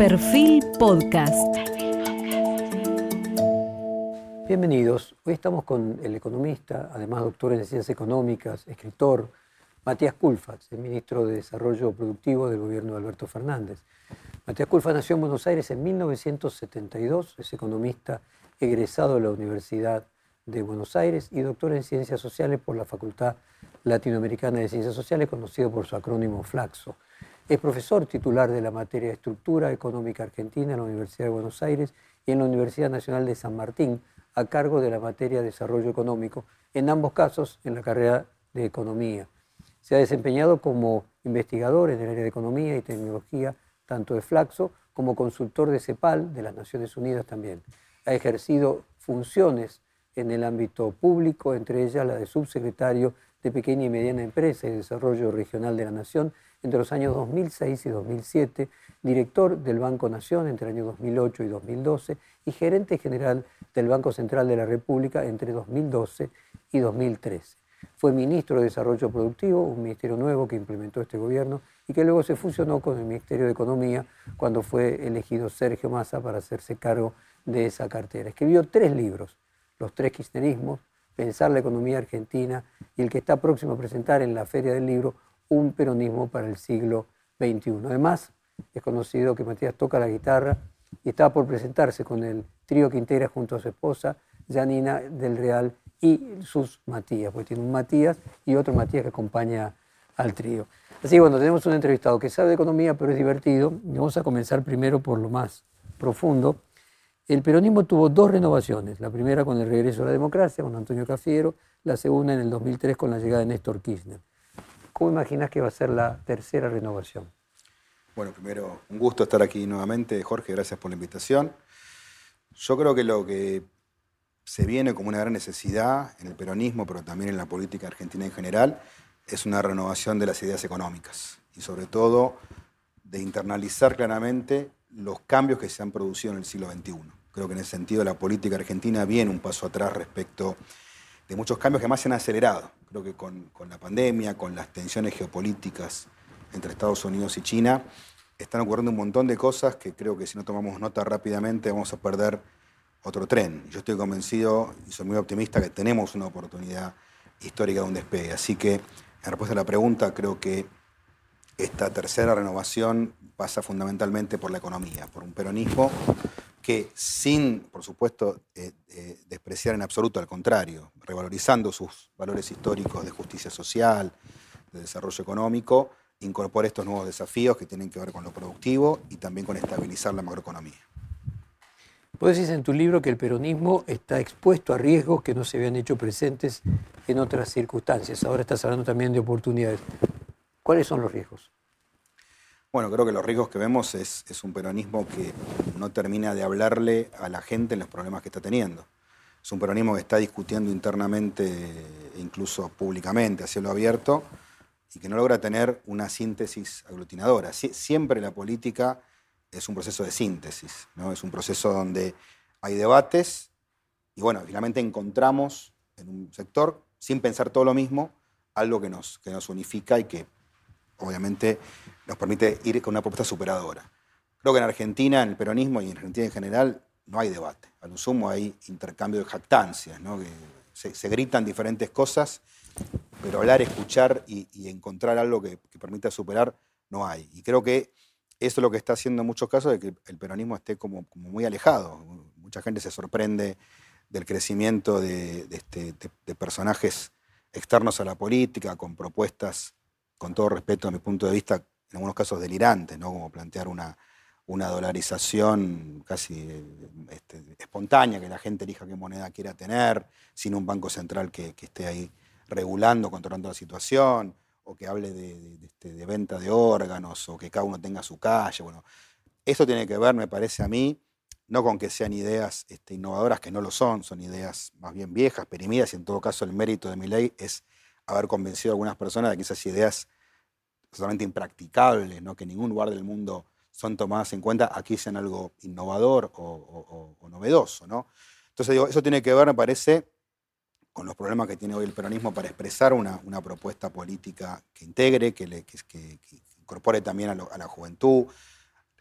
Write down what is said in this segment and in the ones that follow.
Perfil Podcast. Bienvenidos. Hoy estamos con el economista, además doctor en ciencias económicas, escritor, Matías Culfas, el ministro de Desarrollo Productivo del gobierno de Alberto Fernández. Matías Culfas nació en Buenos Aires en 1972, es economista egresado de la Universidad de Buenos Aires y doctor en Ciencias Sociales por la Facultad Latinoamericana de Ciencias Sociales, conocido por su acrónimo FLAXO. Es profesor titular de la materia de Estructura Económica Argentina en la Universidad de Buenos Aires y en la Universidad Nacional de San Martín, a cargo de la materia de Desarrollo Económico, en ambos casos en la carrera de Economía. Se ha desempeñado como investigador en el área de Economía y Tecnología, tanto de Flaxo como consultor de CEPAL de las Naciones Unidas también. Ha ejercido funciones en el ámbito público, entre ellas la de subsecretario de Pequeña y Mediana Empresa y Desarrollo Regional de la Nación entre los años 2006 y 2007, director del Banco Nación entre el año 2008 y 2012 y gerente general del Banco Central de la República entre 2012 y 2013. Fue ministro de Desarrollo Productivo, un ministerio nuevo que implementó este gobierno y que luego se fusionó con el Ministerio de Economía cuando fue elegido Sergio Massa para hacerse cargo de esa cartera. Escribió tres libros, Los tres kirchnerismos, Pensar la economía argentina y el que está próximo a presentar en la Feria del Libro, Un peronismo para el siglo XXI. Además, es conocido que Matías toca la guitarra y estaba por presentarse con el trío que integra junto a su esposa, Janina del Real, y sus Matías, porque tiene un Matías y otro Matías que acompaña al trío. Así que bueno, tenemos un entrevistado que sabe de economía, pero es divertido. Vamos a comenzar primero por lo más profundo. El peronismo tuvo dos renovaciones, la primera con el regreso a la democracia, con Antonio Cafiero, la segunda en el 2003 con la llegada de Néstor Kirchner. ¿Cómo imaginas que va a ser la tercera renovación? Bueno, primero, un gusto estar aquí nuevamente, Jorge, gracias por la invitación. Yo creo que lo que se viene como una gran necesidad en el peronismo, pero también en la política argentina en general, es una renovación de las ideas económicas y sobre todo de internalizar claramente los cambios que se han producido en el siglo XXI. Creo que en ese sentido la política argentina viene un paso atrás respecto de muchos cambios que más se han acelerado. Creo que con, la pandemia, con las tensiones geopolíticas entre Estados Unidos y China, están ocurriendo un montón de cosas que creo que si no tomamos nota rápidamente vamos a perder otro tren. Yo estoy convencido y soy muy optimista que tenemos una oportunidad histórica de un despegue. Así que, en respuesta a la pregunta, creo que esta tercera renovación pasa fundamentalmente por la economía, por un peronismo que sin, por supuesto, eh, eh, despreciar en absoluto, al contrario, revalorizando sus valores históricos de justicia social, de desarrollo económico, incorpora estos nuevos desafíos que tienen que ver con lo productivo y también con estabilizar la macroeconomía. Vos decís en tu libro que el peronismo está expuesto a riesgos que no se habían hecho presentes en otras circunstancias. Ahora estás hablando también de oportunidades. ¿Cuáles son los riesgos? Bueno, creo que los riesgos que vemos es, un peronismo que no termina de hablarle a la gente en los problemas que está teniendo. Es un peronismo que está discutiendo internamente, incluso públicamente, a cielo abierto, y que no logra tener una síntesis aglutinadora. siempre la política es un proceso de síntesis, ¿no? es un proceso donde hay debates y bueno, finalmente encontramos en un sector, sin pensar todo lo mismo, algo que nos, que nos unifica y que obviamente nos permite ir con una propuesta superadora. Creo que en Argentina, en el peronismo y en Argentina en general, no hay debate. A lo sumo hay intercambio de jactancias, ¿no? que se, gritan diferentes cosas, pero hablar, escuchar y, encontrar algo que, permita superar no hay. Y creo que eso es lo que está haciendo en muchos casos de que el peronismo esté como, muy alejado. Mucha gente se sorprende del crecimiento este, de, personajes externos a la política, con propuestas, con todo respeto a mi punto de vista, en algunos casos delirantes, ¿no? como plantear una, una dolarización casi este, espontánea, que la gente elija qué moneda quiera tener, sin un banco central que, que esté ahí regulando, controlando la situación o que hable este, de, venta de órganos, o que cada uno tenga su calle. Bueno, eso tiene que ver, me parece a mí, no con que sean ideas este, innovadoras, que no lo son, son ideas más bien viejas, perimidas, y en todo caso el mérito de mi ley es haber convencido a algunas personas de que esas ideas totalmente impracticables, ¿no? que en ningún lugar del mundo son tomadas en cuenta, aquí sean algo innovador o, o novedoso. ¿no? Entonces digo, eso tiene que ver, me parece, con los problemas que tiene hoy el peronismo para expresar una, propuesta política que integre, que, le, incorpore también a, la juventud.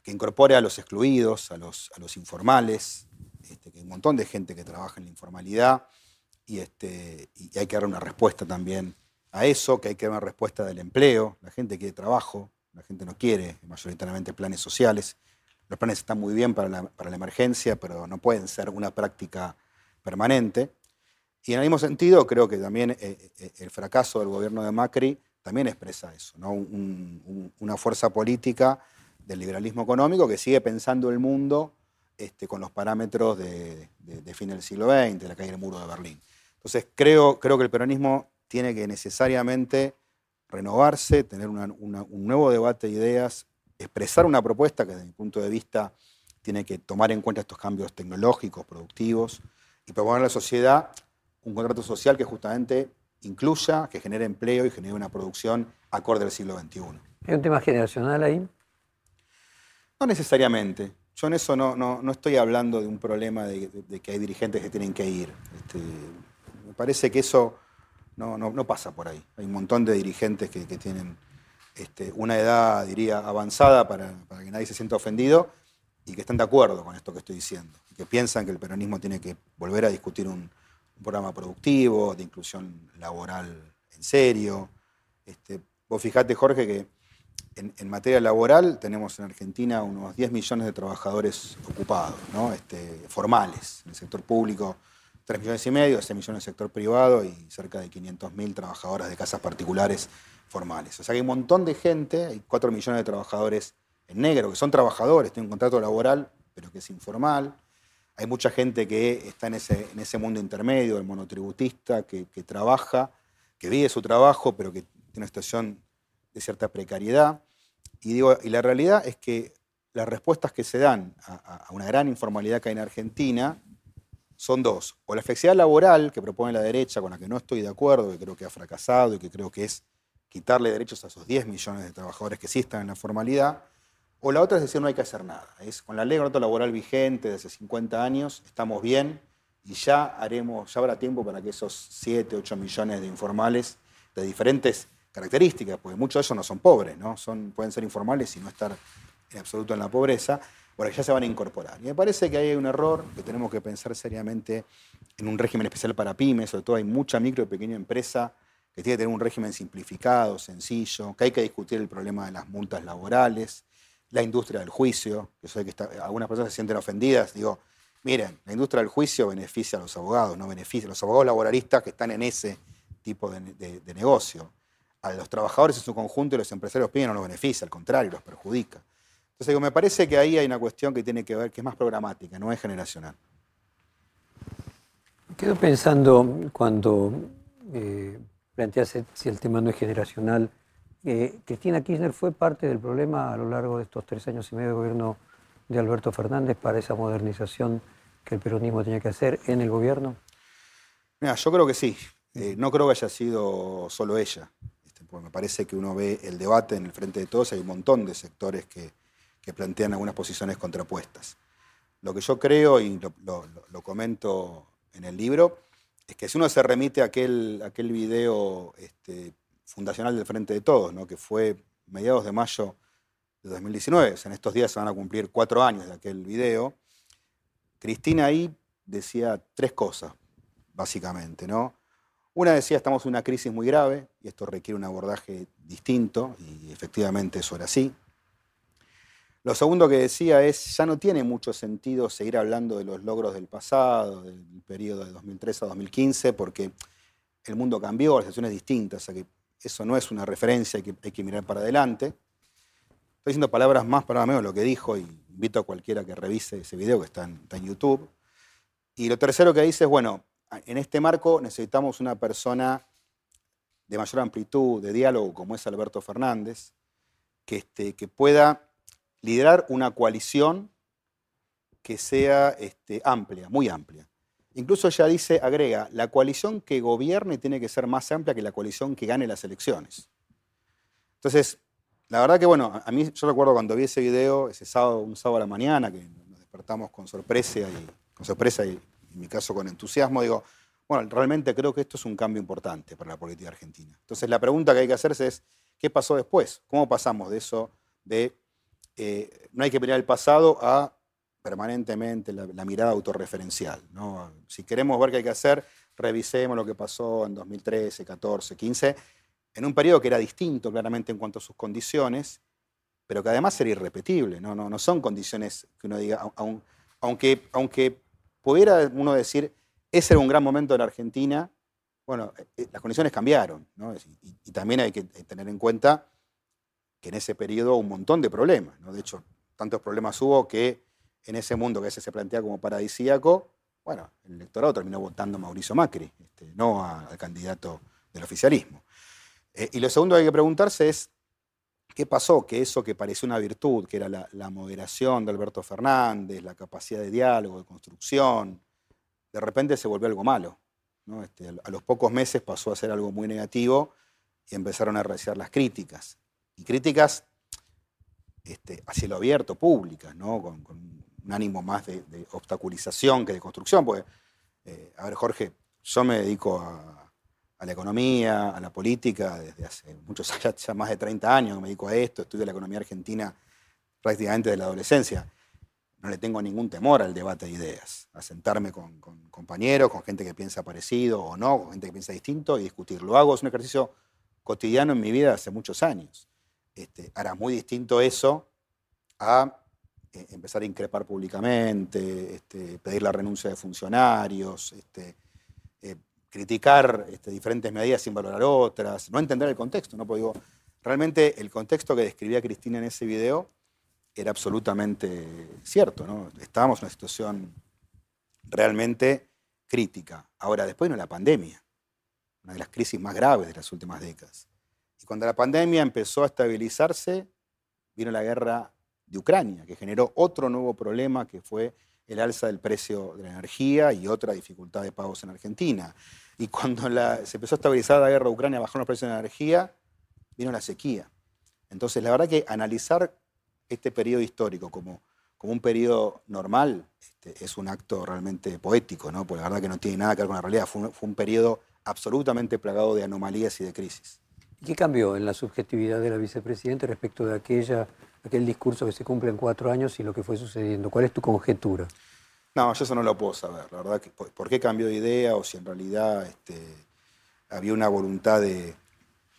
que incorpore a los excluidos, a los, a los informales, este, que hay un montón de gente que trabaja en la informalidad y, este, y hay que dar una respuesta también a eso, que hay que dar una respuesta del empleo, la gente quiere trabajo, la gente no quiere mayoritariamente planes sociales. Los planes están muy bien para la, para la emergencia, pero no pueden ser una práctica permanente. Y en el mismo sentido, creo que también eh, eh, el fracaso del gobierno de Macri también expresa eso, ¿no? una fuerza política del liberalismo económico que sigue pensando el mundo este, con los parámetros de, fin del siglo XX, de la caída del muro de Berlín. Entonces, creo, creo que el peronismo tiene que necesariamente renovarse, tener un nuevo debate de ideas, expresar una propuesta que desde mi punto de vista tiene que tomar en cuenta estos cambios tecnológicos, productivos, y proponer a la sociedad un contrato social que justamente incluya, que genere empleo y genere una producción acorde al siglo XXI. ¿Hay un tema generacional ahí? No necesariamente. Yo en eso no, no, estoy hablando de un problema de, que hay dirigentes que tienen que ir. Este, parece que eso no, no, pasa por ahí. Hay un montón de dirigentes que, tienen este, una edad, diría, avanzada para, que nadie se sienta ofendido y que están de acuerdo con esto que estoy diciendo. Que piensan que el peronismo tiene que volver a discutir un, un programa productivo, de inclusión laboral en serio. Este, vos fijate, Jorge, que en, materia laboral tenemos en Argentina unos 10 millones de trabajadores ocupados, ¿no? este, formales, en el sector público 3 millones y medio, 6 millones en el sector privado y cerca de 500.000 trabajadoras de casas particulares formales. O sea que hay un montón de gente, hay 4 millones de trabajadores en negro, que son trabajadores, tienen un contrato laboral, pero que es informal. Hay mucha gente que está en ese, en ese mundo intermedio, el monotributista, que, trabaja, que vive su trabajo, pero que tiene una situación de cierta precariedad. Y, digo, y la realidad es que las respuestas que se dan a, una gran informalidad que hay en Argentina son dos. O la flexibilidad laboral que propone la derecha, con la que no estoy de acuerdo, que creo que ha fracasado y que creo que es quitarle derechos a esos 10 millones de trabajadores que sí están en la formalidad, o la otra es decir, no hay que hacer nada. Es, con la ley de contrato laboral vigente de hace 50 años, estamos bien y ya haremos, ya habrá tiempo para que esos 7, 8 millones de informales de diferentes características, porque muchos de ellos no son pobres, ¿no? Son, pueden ser informales y no estar en absoluto en la pobreza, bueno, ya se van a incorporar. Y me parece que hay un error, que tenemos que pensar seriamente en un régimen especial para pymes, sobre todo hay mucha micro y pequeña empresa que tiene que tener un régimen simplificado, sencillo, que hay que discutir el problema de las multas laborales, la industria del juicio, que sé que algunas personas se sienten ofendidas, digo, miren, la industria del juicio beneficia a los abogados, no beneficia a los abogados laboralistas que están en ese tipo de, negocio. A los trabajadores en su conjunto y los empresarios piden no los beneficia, al contrario, los perjudica. Entonces, digo, me parece que ahí hay una cuestión que tiene que ver, que es más programática, no es generacional. Quedo pensando cuando eh, planteas si el tema no es generacional, Cristina Kirchner fue parte del problema a lo largo de estos tres años y medio de gobierno de Alberto Fernández para esa modernización que el peronismo tenía que hacer en el gobierno? Mira, yo creo que sí. Eh, no creo que haya sido solo ella. Este, me parece que uno ve el debate en el frente de todos, hay un montón de sectores que, plantean algunas posiciones contrapuestas. Lo que yo creo, y lo, comento en el libro, es que si uno se remite a aquel, aquel video este, fundacional del Frente de Todos, ¿no? que fue mediados de mayo de 2019. en estos días se van a cumplir cuatro años de aquel video. Cristina ahí decía tres cosas, básicamente. ¿no? Una decía, estamos en una crisis muy grave y esto requiere un abordaje distinto, y efectivamente eso era así. Lo segundo que decía es, ya no tiene mucho sentido seguir hablando de los logros del pasado, del periodo de 2003 a 2015, porque el mundo cambió, la situación es distinta, o sea que eso no es una referencia, hay que, hay que mirar para adelante. Estoy diciendo palabras más, para menos lo que dijo y invito a cualquiera que revise ese video que está en, está en YouTube. Y lo tercero que dice es, bueno, en este marco necesitamos una persona de mayor amplitud de diálogo como es Alberto Fernández, que, este, que pueda liderar una coalición que sea este, amplia, muy amplia. Incluso ella dice, agrega, la coalición que gobierne tiene que ser más amplia que la coalición que gane las elecciones. Entonces, la verdad que, bueno, a mí yo recuerdo cuando vi ese video, ese sábado, un sábado a la mañana, que nos despertamos con sorpresa y, con sorpresa y en mi caso con entusiasmo, digo, bueno, realmente creo que esto es un cambio importante para la política argentina. Entonces, la pregunta que hay que hacerse es, ¿qué pasó después? ¿Cómo pasamos de eso de eh, no hay que mirar el pasado a permanentemente la, mirada autorreferencial. ¿no? Si queremos ver qué hay que hacer, revisemos lo que pasó en 2013, 14, 15, en un periodo que era distinto claramente en cuanto a sus condiciones, pero que además era irrepetible. No, no, no son condiciones que uno diga, aunque, aunque pudiera uno decir, ese era un gran momento en Argentina, bueno, eh, eh, las condiciones cambiaron. ¿no? Y, y, también hay que tener en cuenta que en ese periodo un montón de problemas. ¿no? De hecho, tantos problemas hubo que en ese mundo que a veces se plantea como paradisíaco, bueno, el electorado terminó votando a Mauricio Macri, este, no al candidato del oficialismo. Eh, y lo segundo que hay que preguntarse es, ¿qué pasó? Que eso que parecía una virtud, que era la, moderación de Alberto Fernández, la capacidad de diálogo, de construcción, de repente se volvió algo malo. Este, a los pocos meses pasó a ser algo muy negativo y empezaron a reciar las críticas. Y críticas este, a cielo abierto, públicas, ¿no? con un ánimo más de, obstaculización que de construcción, porque, eh, a ver, Jorge, yo me dedico a, la economía, a la política, desde hace muchos años, ya más de 30 años me dedico a esto, estudio la economía argentina prácticamente de la adolescencia. No le tengo ningún temor al debate de ideas, a sentarme con, compañeros, con gente que piensa parecido o no, con gente que piensa distinto y discutir. Lo hago, es un ejercicio cotidiano en mi vida hace muchos años. Este, muy distinto eso a eh, empezar a increpar públicamente, este, pedir la renuncia de funcionarios, este, eh, criticar este, diferentes medidas sin valorar otras, no entender el contexto. ¿no? Porque digo, realmente el contexto que describía Cristina en ese video era absolutamente cierto. Estábamos en una situación realmente crítica. Ahora, después vino la pandemia, una de las crisis más graves de las últimas décadas. Y cuando la pandemia empezó a estabilizarse, vino la guerra de Ucrania, que generó otro nuevo problema que fue el alza del precio de la energía y otra dificultad de pagos en Argentina. Y cuando se empezó a estabilizar la guerra de Ucrania, bajaron los precios de la energía, vino la sequía. Entonces, la verdad que analizar este periodo histórico como, un periodo normal este, es un acto realmente poético, ¿no? porque la verdad que no tiene nada que ver con la realidad. Fue un, fue un periodo absolutamente plagado de anomalías y de crisis. ¿Y qué cambió en la subjetividad de la vicepresidenta respecto de aquella aquel discurso que se cumple en cuatro años y lo que fue sucediendo. ¿Cuál es tu conjetura? No, yo eso no lo puedo saber. La verdad, que, ¿por qué cambió de idea o si en realidad este, había una voluntad de,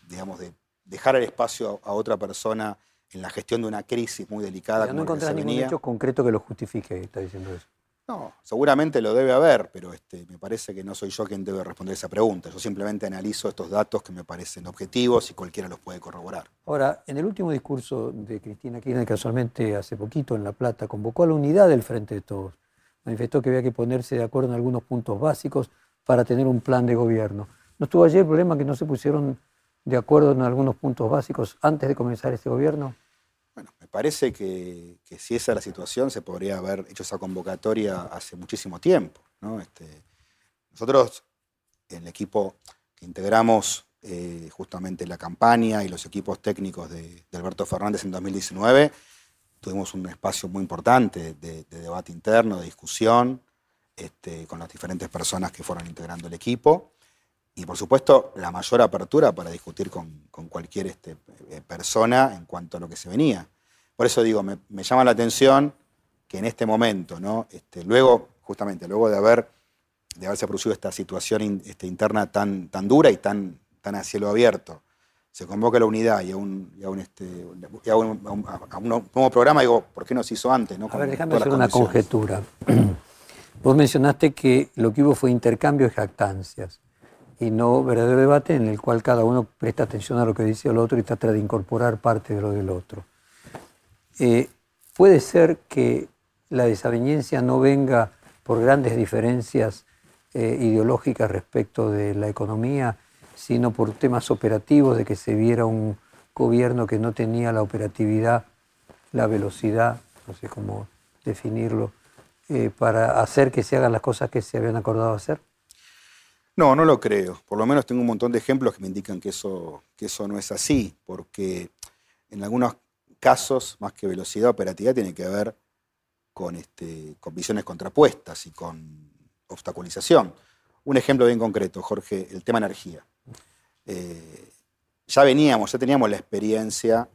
digamos, de dejar el espacio a, otra persona en la gestión de una crisis muy delicada. no encontrás ningún hecho concreto que lo justifique, está diciendo eso. No, seguramente lo debe haber, pero este, me parece que no soy yo quien debe responder esa pregunta. Yo simplemente analizo estos datos que me parecen objetivos y cualquiera los puede corroborar. Ahora, en el último discurso de Cristina Kirchner, casualmente hace poquito en La Plata, convocó a la unidad del Frente de Todos. Manifestó que había que ponerse de acuerdo en algunos puntos básicos para tener un plan de gobierno. ¿No estuvo ayer el problema que no se pusieron de acuerdo en algunos puntos básicos antes de comenzar este gobierno? Parece que, si esa es la situación, se podría haber hecho esa convocatoria hace muchísimo tiempo. Este, nosotros, en el equipo que integramos eh, justamente la campaña y los equipos técnicos de, Alberto Fernández en 2019, tuvimos un espacio muy importante de, debate interno, de discusión, este, con las diferentes personas que fueron integrando el equipo y por supuesto la mayor apertura para discutir con, cualquier este, eh, persona en cuanto a lo que se venía. Por eso digo, me, llama la atención que en este momento, ¿no? Este, luego, justamente, luego de haber de haberse producido esta situación este, interna tan, tan dura y tan, tan a cielo abierto, se convoca la unidad y a un, y a un, este, a un, nuevo programa, digo, ¿por qué no se hizo antes? ¿no? a ver, déjame hacer una conjetura. Vos mencionaste que lo que hubo fue intercambio de jactancias y no verdadero debate en el cual cada uno presta atención a lo que dice el otro y trata de incorporar parte de lo del otro. Eh, puede ser que la desaveniencia no venga por grandes diferencias eh, ideológicas respecto de la economía, sino por temas operativos, de que se viera un gobierno que no tenía la operatividad, la velocidad, no sé cómo definirlo, eh, para hacer que se hagan las cosas que se habían acordado hacer? No, no lo creo. Por lo menos tengo un montón de ejemplos que me indican que eso, que eso no es así, porque en algunos casos, más que velocidad, operatividad tiene que ver con, este, con visiones contrapuestas y con obstaculización. Un ejemplo bien concreto, Jorge, el tema energía. Eh, ya veníamos, ya teníamos la experiencia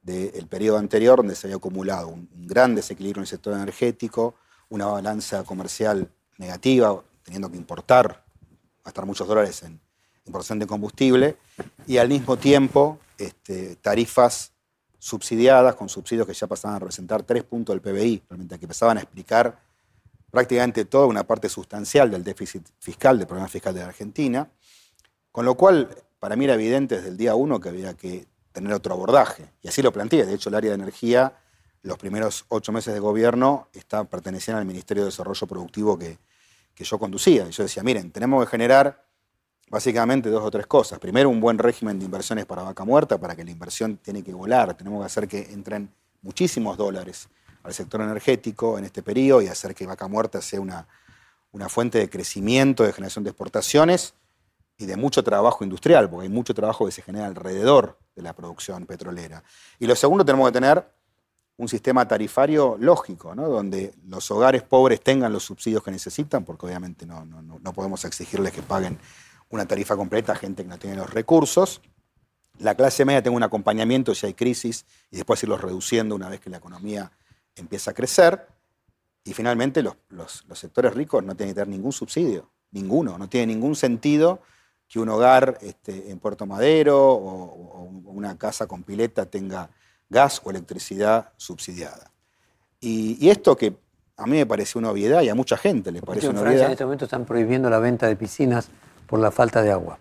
del periodo anterior, donde se había acumulado un, gran desequilibrio en el sector energético, una balanza comercial negativa, teniendo que importar, gastar muchos dólares en importación de combustible, y al mismo tiempo este, tarifas subsidiadas, con subsidios que ya pasaban a representar tres puntos del PBI, realmente que empezaban a explicar prácticamente toda una parte sustancial del déficit fiscal, del problema fiscal de la Argentina, con lo cual para mí era evidente desde el día uno que había que tener otro abordaje, y así lo planteé, de hecho el área de energía, los primeros ocho meses de gobierno, pertenecían al Ministerio de Desarrollo Productivo que, que yo conducía, y yo decía, miren, tenemos que generar básicamente dos o tres cosas. Primero, un buen régimen de inversiones para vaca muerta, para que la inversión tiene que volar. Tenemos que hacer que entren muchísimos dólares al sector energético en este periodo y hacer que vaca muerta sea una, una fuente de crecimiento, de generación de exportaciones y de mucho trabajo industrial, porque hay mucho trabajo que se genera alrededor de la producción petrolera. Y lo segundo, tenemos que tener un sistema tarifario lógico, donde los hogares pobres tengan los subsidios que necesitan, porque obviamente no, no, no podemos exigirles que paguen una tarifa completa a gente que no tiene los recursos. La clase media tenga un acompañamiento si hay crisis y después irlos reduciendo una vez que la economía empieza a crecer. Y finalmente los, sectores ricos no tienen que tener ningún subsidio, ninguno. No tiene ningún sentido que un hogar este, en Puerto Madero o, una casa con pileta tenga gas o electricidad subsidiada. Y, esto que a mí me parece una obviedad y a mucha gente le parece una obviedad. En este momento están prohibiendo la venta de piscinas por la falta de agua.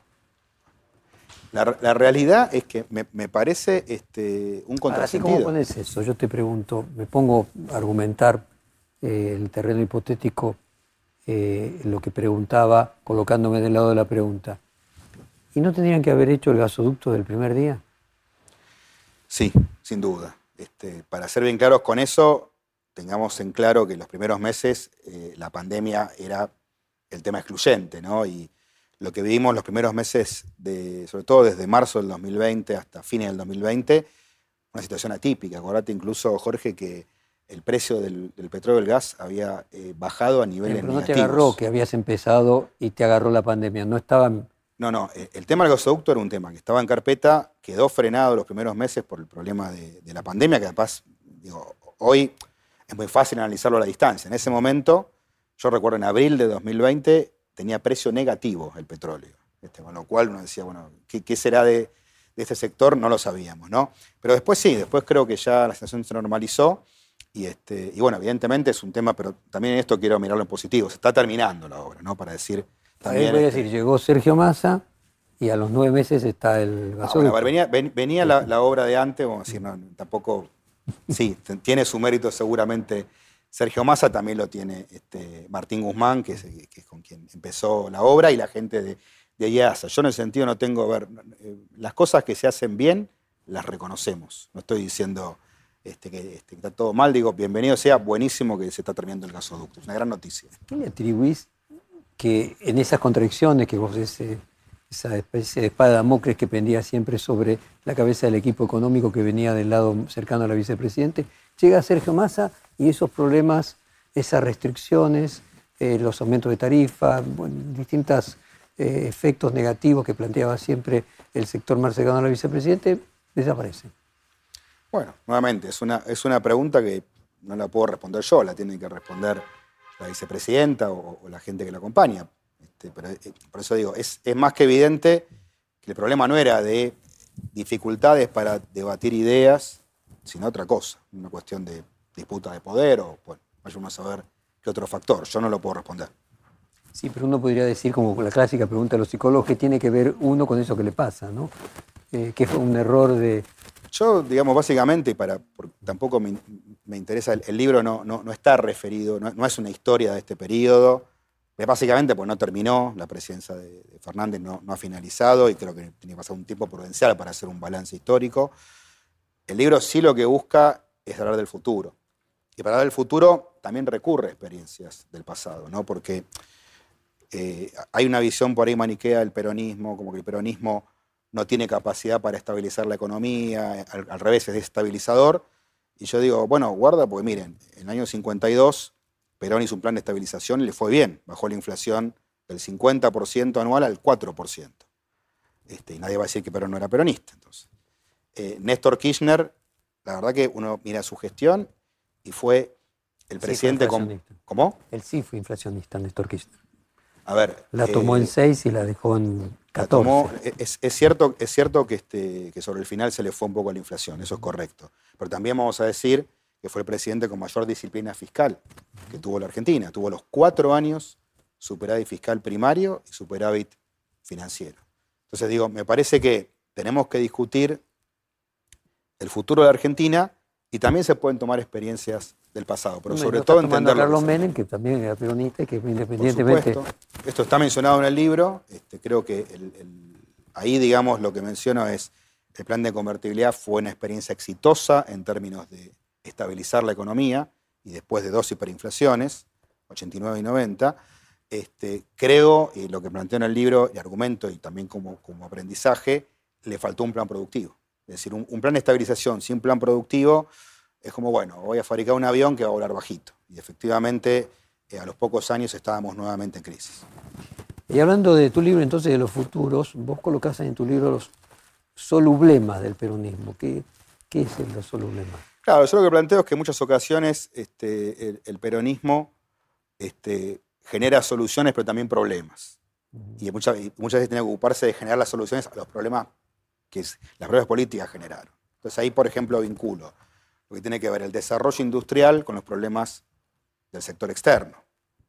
La, realidad es que me, parece este, un contrasentido. Ahora, ¿cómo pones eso? Yo te pregunto, me pongo a argumentar eh, el terreno hipotético, eh, lo que preguntaba, colocándome del lado de la pregunta. ¿Y no tendrían que haber hecho el gasoducto del primer día? Sí, sin duda. Este, para ser bien claros con eso, tengamos en claro que los primeros meses eh, la pandemia era el tema excluyente, ¿no? Y lo que vivimos los primeros meses, de, sobre todo desde marzo del 2020 hasta fines del 2020, una situación atípica. Acordate incluso, Jorge, que el precio del, petróleo y el gas había eh, bajado a niveles Pero no te agarró que habías empezado y te agarró la pandemia, no estaban... No, no, eh, el tema del gasoducto era un tema que estaba en carpeta, quedó frenado los primeros meses por el problema de, de la pandemia, que además, digo, hoy es muy fácil analizarlo a la distancia. En ese momento, yo recuerdo en abril de 2020, tenía precio negativo el petróleo. Este, con lo cual uno decía, bueno, ¿qué, será de, este sector? No lo sabíamos, ¿no? Pero después sí, después creo que ya la situación se normalizó. Y, este, y bueno, evidentemente es un tema, pero también en esto quiero mirarlo en positivo. Se está terminando la obra, ¿no? Para decir. También, voy a decir, este llegó Sergio Massa y a los nueve meses está el ah, gasoducto. venía, venía la, obra de antes, vamos a decir, no, tampoco. Sí, tiene su mérito seguramente Sergio Massa también lo tiene este, Martín Guzmán, que es, con quien empezó la obra, y la gente de, de IASA. Yo en ese sentido no tengo, ver, eh, las cosas que se hacen bien, las reconocemos. No estoy diciendo este, que, este, está todo mal, digo, bienvenido sea, buenísimo que se está terminando el gasoducto. Es una gran noticia. ¿Qué le atribuís que en esas contradicciones que vos, ese, esa especie de espada de que pendía siempre sobre la cabeza del equipo económico que venía del lado cercano a la vicepresidente, llega Sergio Massa y esos problemas, esas restricciones, eh, los aumentos de tarifa, distintos eh, efectos negativos que planteaba siempre el sector más cercano a la vicepresidente, desaparecen. Bueno, nuevamente, es una, es una pregunta que no la puedo responder yo, la tiene que responder la vicepresidenta o, la gente que la acompaña. Este, eh, por eso digo, es, es más que evidente que el problema no era de dificultades para debatir ideas, sino otra cosa, una cuestión de disputa de poder o, bueno, vayamos a ver qué otro factor. Yo no lo puedo responder. Sí, pero uno podría decir, como la clásica pregunta de los psicólogos, ¿qué tiene que ver uno con eso que le pasa? ¿no? Eh, que fue un error de... Yo, digamos, básicamente, para, tampoco me, interesa, el, libro no, no, está referido, no, es una historia de este periodo, básicamente pues no terminó, la presidencia de, Fernández no, no, ha finalizado y creo que tiene que pasar un tiempo prudencial para hacer un balance histórico. El libro sí lo que busca es hablar del futuro. Y para hablar del futuro también recurre a experiencias del pasado, ¿no? Porque eh, hay una visión por ahí maniquea del peronismo, como que el peronismo no tiene capacidad para estabilizar la economía, al, revés, es desestabilizador. Y yo digo, bueno, guarda, porque miren, en el año 52 Perón hizo un plan de estabilización y le fue bien, bajó la inflación del 50% anual al 4%. Este, y nadie va a decir que Perón no era peronista. Entonces. Eh, Néstor Kirchner la verdad que uno mira su gestión y fue el presidente con... ¿Cómo? Él sí fue inflacionista, Néstor Kirchner. A ver. La tomó en 6 eh, y la dejó en 14. es, cierto, es cierto que, este, que sobre el final se le fue un poco la inflación, eso es correcto. Pero también vamos a decir que fue el presidente con mayor disciplina fiscal que tuvo la Argentina. Tuvo los cuatro años superávit fiscal primario y superávit financiero. Entonces digo, me parece que tenemos que discutir el futuro de la Argentina y también se pueden tomar experiencias del pasado, pero sobre todo entender... Carlos Menem, que también era peronista y que independientemente... Esto está mencionado en el libro, este, creo que ahí, digamos, lo que menciono es el plan de convertibilidad fue una experiencia exitosa en términos de estabilizar la economía y después de dos hiperinflaciones, 89 y 90, este, creo, y lo que planteo en el libro, y argumento y también como, como aprendizaje, le faltó un plan productivo. Es decir, un, plan de estabilización sin plan productivo es como, bueno, voy a fabricar un avión que va a volar bajito. Y efectivamente, eh, a los pocos años estábamos nuevamente en crisis. Y hablando de tu libro, entonces, de los futuros, vos colocás en tu libro los solublemas del peronismo. ¿Qué, qué es el solublema? Claro, yo lo que planteo es que en muchas ocasiones este, el, peronismo este, genera soluciones, pero también problemas. Y muchas, muchas veces tiene que ocuparse de generar las soluciones a los problemas que las pruebas políticas generaron. Entonces ahí, por ejemplo, vinculo lo que tiene que ver el desarrollo industrial con los problemas del sector externo.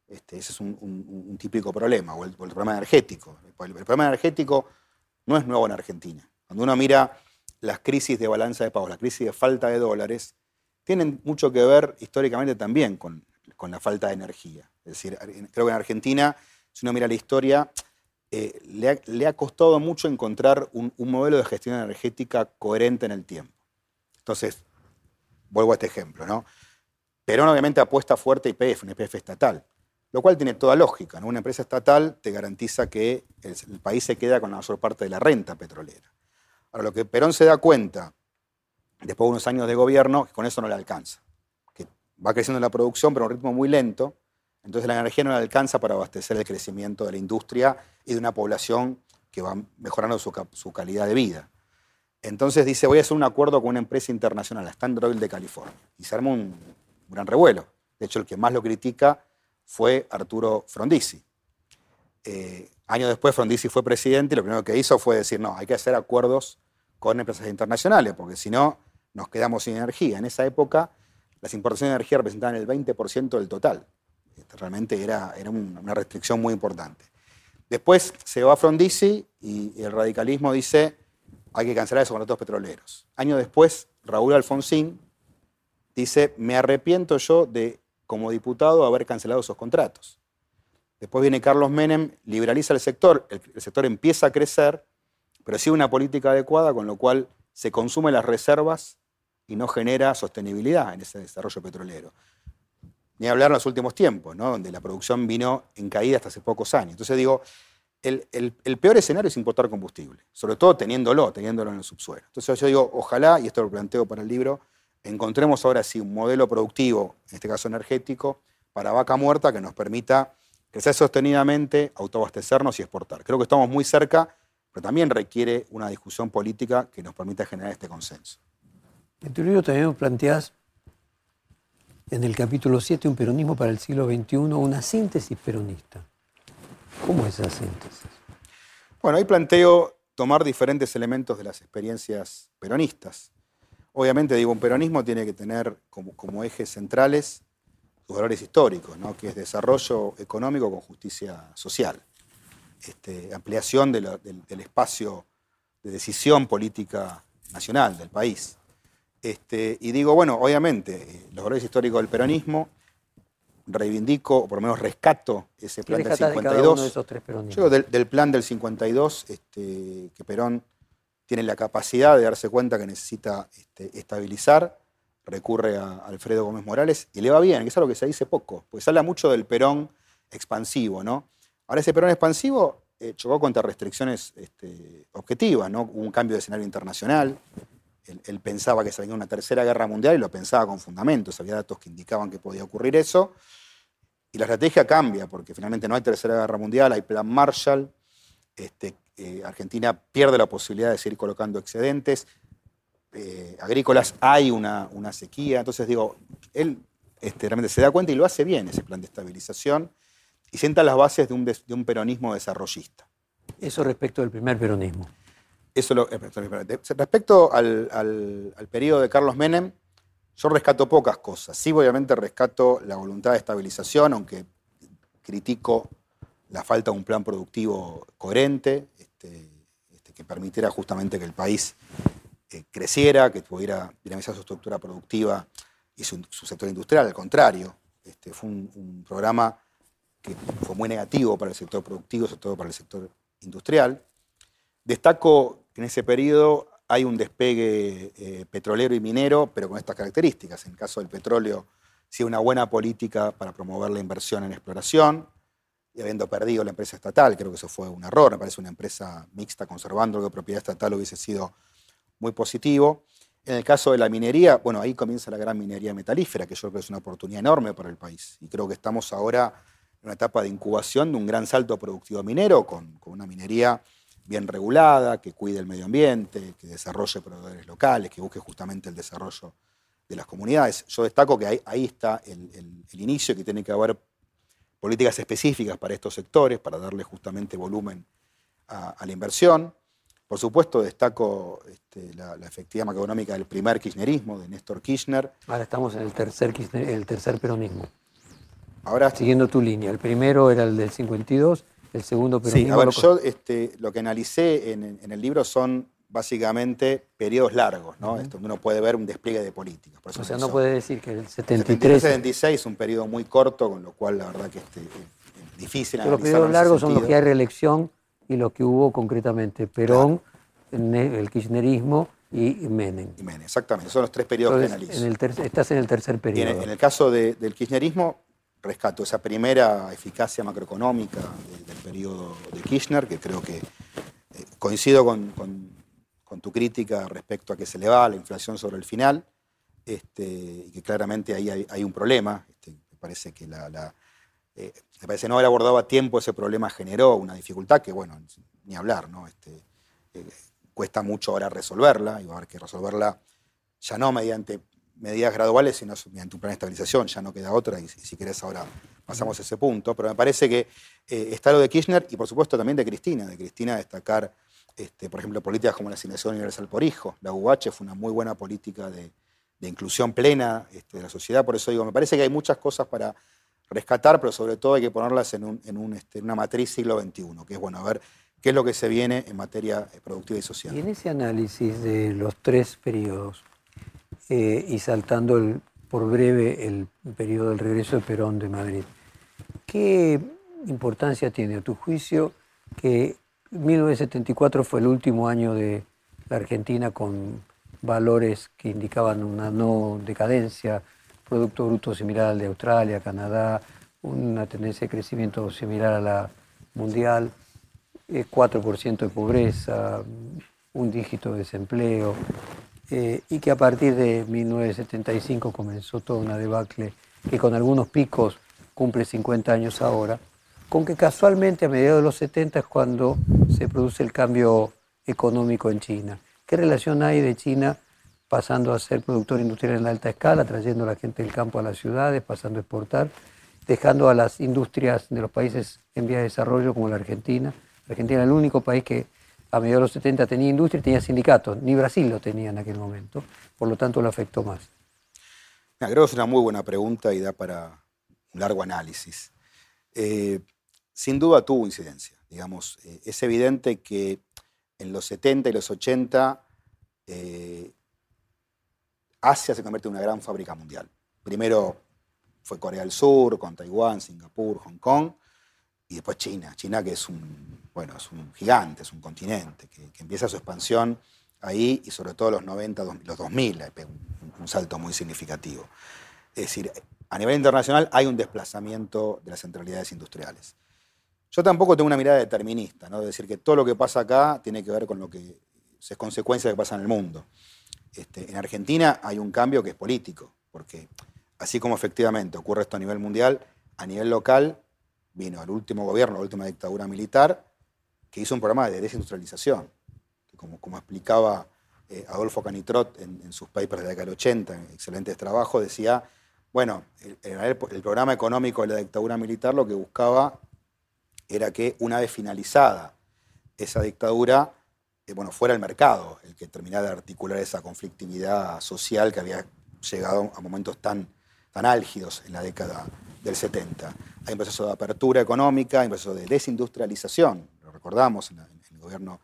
Este, ese es un, típico problema, o el, problema energético. El, problema energético no es nuevo en Argentina. Cuando uno mira las crisis de balanza de pagos, la crisis de falta de dólares, tienen mucho que ver históricamente también con la falta de energía. Es decir, creo que en Argentina, si uno mira la historia, eh, le, ha, costado mucho encontrar un, modelo de gestión energética coherente en el tiempo. Entonces, vuelvo a este ejemplo, ¿no? Perón obviamente apuesta fuerte a IPF, una IPF estatal, lo cual tiene toda lógica. Una empresa estatal te garantiza que el, el, país se queda con la mayor parte de la renta petrolera. Ahora, lo que Perón se da cuenta, después de unos años de gobierno, que con eso no le alcanza. Que va creciendo la producción, pero a un ritmo muy lento, entonces la energía no alcanza para abastecer el crecimiento de la industria y de una población que va mejorando su, calidad de vida. Entonces dice, voy a hacer un acuerdo con una empresa internacional, la Standard Oil de California. Y se arma un gran revuelo. De hecho, el que más lo critica fue Arturo Frondizi. Eh, años después Frondizi fue presidente y lo primero que hizo fue decir, no, hay que hacer acuerdos con empresas internacionales, porque si no, nos quedamos sin energía. En esa época, las importaciones de energía representaban el 20% del total. Este, realmente era, era una restricción muy importante. Después se va a Frondizi y el radicalismo dice hay que cancelar esos contratos petroleros. Años después, Raúl Alfonsín dice me arrepiento yo de, como diputado, haber cancelado esos contratos. Después viene Carlos Menem, liberaliza el sector, el, el sector empieza a crecer, pero sigue una política adecuada, con lo cual se consumen las reservas y no genera sostenibilidad en ese desarrollo petrolero. Ni hablar en los últimos tiempos, ¿no? donde la producción vino en caída hasta hace pocos años. Entonces digo, el, peor escenario es importar combustible, sobre todo teniéndolo, teniéndolo en el subsuelo. Entonces yo digo, ojalá, y esto lo planteo para el libro, encontremos ahora sí un modelo productivo, en este caso energético, para vaca muerta que nos permita crecer sostenidamente, autoabastecernos y exportar. Creo que estamos muy cerca, pero también requiere una discusión política que nos permita generar este consenso. En tu libro también planteas en el capítulo 7, Un peronismo para el siglo XXI, una síntesis peronista. ¿Cómo es esa síntesis? Bueno, ahí planteo tomar diferentes elementos de las experiencias peronistas. Obviamente, digo, un peronismo tiene que tener como, ejes centrales sus valores históricos, ¿no? que es desarrollo económico con justicia social, este, ampliación del espacio de decisión política nacional del país. Este, y digo, bueno, obviamente, los valores históricos del peronismo, reivindico, o por lo menos rescato ese plan del 52. Yo del, plan del 52, este, que Perón tiene la capacidad de darse cuenta que necesita este, estabilizar, recurre a Alfredo Gómez Morales y le va bien, que es algo que se dice poco, pues se habla mucho del Perón expansivo, ¿no? Ahora ese Perón expansivo eh, chocó contra restricciones objetivas, ¿no? Hubo un cambio de escenario internacional, él, pensaba que se una tercera guerra mundial y lo pensaba con fundamentos, había datos que indicaban que podía ocurrir eso. Y la estrategia cambia, porque finalmente no hay tercera guerra mundial, hay plan Marshall, este, eh, Argentina pierde la posibilidad de seguir colocando excedentes, eh, agrícolas hay una, una, sequía. Entonces digo, él este, realmente se da cuenta y lo hace bien ese plan de estabilización y sienta las bases de un, de un peronismo desarrollista. Eso respecto del primer peronismo. Eso lo, eh, respecto al, al, al periodo de Carlos Menem, yo rescato pocas cosas. Sí, obviamente rescato la voluntad de estabilización, aunque critico la falta de un plan productivo coherente, este, este, que permitiera justamente que el país eh, creciera, que pudiera dinamizar su estructura productiva y su, sector industrial. Al contrario, este, fue un, programa que fue muy negativo para el sector productivo, sobre todo para el sector industrial. Destaco en ese periodo hay un despegue eh, petrolero y minero, pero con estas características. En el caso del petróleo, sí una buena política para promover la inversión en exploración, y habiendo perdido la empresa estatal, creo que eso fue un error, me parece una empresa mixta conservando que propiedad estatal hubiese sido muy positivo. En el caso de la minería, bueno, ahí comienza la gran minería metalífera, que yo creo que es una oportunidad enorme para el país. Y creo que estamos ahora en una etapa de incubación de un gran salto productivo minero, con una minería bien regulada, que cuide el medio ambiente, que desarrolle proveedores locales, que busque justamente el desarrollo de las comunidades. Yo destaco que ahí, ahí está el, el, el, inicio, que tiene que haber políticas específicas para estos sectores, para darle justamente volumen a, a la inversión. Por supuesto, destaco este, la, la, efectividad macroeconómica del primer kirchnerismo, de Néstor Kirchner. Ahora estamos en el tercer, Kirchner, el tercer peronismo. Ahora, Siguiendo tu línea, el primero era el del 52 el segundo peronismo. Sí, a ver, yo este, lo que analicé en, en, el libro son básicamente periodos largos, ¿no? Uh -huh. Esto, uno puede ver un despliegue de políticas. o sea, no puede decir que el 73... El 76 es un periodo muy corto, con lo cual la verdad que este, es difícil Los periodos largos son los que hay reelección y los que hubo concretamente Perón, claro. el kirchnerismo y Menem. Y Menem, exactamente. Son los tres periodos Entonces, que analizo. En el estás en el tercer periodo. En, en el caso de, del kirchnerismo, rescato esa primera eficacia macroeconómica de, del periodo de Kirchner, que creo que eh, coincido con, tu crítica respecto a que se le va la inflación sobre el final, este, y que claramente ahí hay, hay un problema. Este, me parece que la, la eh, me parece no haber abordado a tiempo ese problema generó una dificultad que, bueno, ni hablar, ¿no? Este, eh, cuesta mucho ahora resolverla, y va a haber que resolverla ya no mediante medidas graduales, sino mediante un plan de estabilización, ya no queda otra, y, y si querés ahora pasamos a ese punto, pero me parece que eh, está lo de Kirchner y por supuesto también de Cristina, de Cristina destacar, este, por ejemplo, políticas como la asignación universal por hijo, la UH fue una muy buena política de, inclusión plena este, de la sociedad, por eso digo, me parece que hay muchas cosas para rescatar, pero sobre todo hay que ponerlas en, un, en este, una matriz siglo XXI, que es bueno, a ver qué es lo que se viene en materia productiva y social. Y en ese análisis de los tres periodos, eh, y saltando el, por breve el periodo del regreso de Perón de Madrid. ¿Qué importancia tiene a tu juicio que 1974 fue el último año de la Argentina con valores que indicaban una no decadencia, Producto Bruto similar al de Australia, Canadá, una tendencia de crecimiento similar a la mundial, 4% eh, de pobreza, un dígito de desempleo, eh, y que a partir de 1975 comenzó toda una debacle que con algunos picos cumple 50 años ahora, con que casualmente a mediados de los 70 es cuando se produce el cambio económico en China. ¿Qué relación hay de China pasando a ser productor industrial en alta escala, trayendo a la gente del campo a las ciudades, pasando a exportar, dejando a las industrias de los países en vía de desarrollo como la Argentina? Argentina es el único país que a mediados de los 70 tenía industria y tenía sindicatos, ni Brasil lo tenía en aquel momento, por lo tanto lo afectó más. creo que es una muy buena pregunta y da para un largo análisis. Eh, sin duda tuvo incidencia, digamos, eh, es evidente que en los 70 y los 80 eh, Asia se convierte en una gran fábrica mundial. Primero fue Corea del Sur, con Taiwán, Singapur, Hong Kong, y después China. China que es un, bueno, es un gigante, es un continente, que, que empieza su expansión ahí y sobre todo los 90, los 2000, un, un salto muy significativo. Es decir, a nivel internacional hay un desplazamiento de las centralidades industriales. Yo tampoco tengo una mirada determinista, ¿no? de decir que todo lo que pasa acá tiene que ver con lo que es consecuencia de lo que pasa en el mundo. Este, en Argentina hay un cambio que es político, porque así como efectivamente ocurre esto a nivel mundial, a nivel local vino el último gobierno, la última dictadura militar, que hizo un programa de desindustrialización, como, como explicaba eh, Adolfo Canitrot en, sus papers de la década del 80, en excelentes trabajos, decía, bueno, el, programa económico de la dictadura militar lo que buscaba era que una vez finalizada esa dictadura, eh, bueno, fuera el mercado el que terminara de articular esa conflictividad social que había llegado a momentos tan, tan álgidos en la década del 70. Hay un proceso de apertura económica, hay un proceso de desindustrialización, lo recordamos en, el gobierno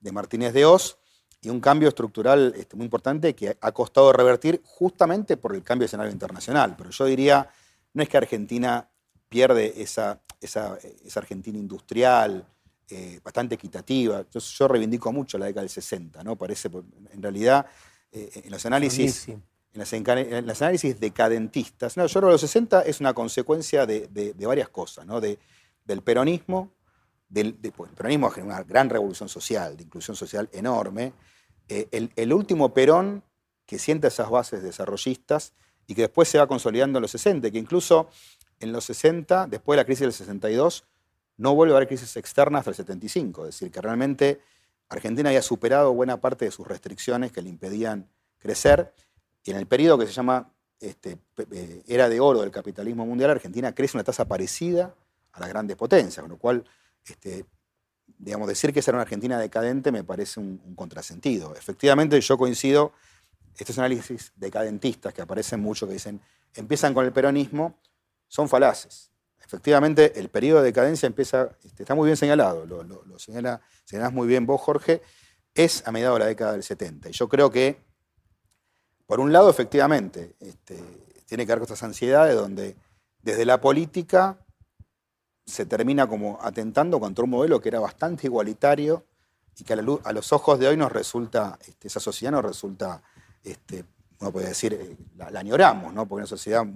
de Martínez de Oz, y un cambio estructural este, muy importante que ha costado revertir justamente por el cambio de escenario internacional. Pero yo diría, no es que Argentina pierde esa, esa, Argentina industrial, eh, bastante equitativa. Yo, reivindico mucho la década del 60, ¿no? Parece, en realidad, eh, en los análisis en las, análisis decadentistas. No, yo creo que los 60 es una consecuencia de, varias cosas, ¿no? del peronismo, del, pues, el peronismo generó una gran revolución social, de inclusión social enorme. Eh, el, último Perón que sienta esas bases desarrollistas y que después se va consolidando en los 60, que incluso en los 60, después de la crisis del 62, no vuelve a haber crisis externas hasta el 75. Es decir, que realmente Argentina había superado buena parte de sus restricciones que le impedían crecer y en el periodo que se llama este, eh, era de oro del capitalismo mundial, Argentina crece una tasa parecida a las grandes potencias, con lo cual, este, digamos, decir que es una Argentina decadente me parece un, contrasentido. Efectivamente, yo coincido, estos análisis decadentistas que aparecen mucho, que dicen, empiezan con el peronismo, son falaces. Efectivamente, el periodo de decadencia empieza, este, está muy bien señalado, lo, lo, señala, señalás muy bien vos, Jorge, es a mediados de la década del 70. Y yo creo que por un lado, efectivamente, este, tiene que ver con estas ansiedades donde desde la política se termina como atentando contra un modelo que era bastante igualitario y que a, los ojos de hoy nos resulta, este, esa sociedad nos resulta, este, uno puede decir, eh, la, añoramos, ¿no? porque una sociedad,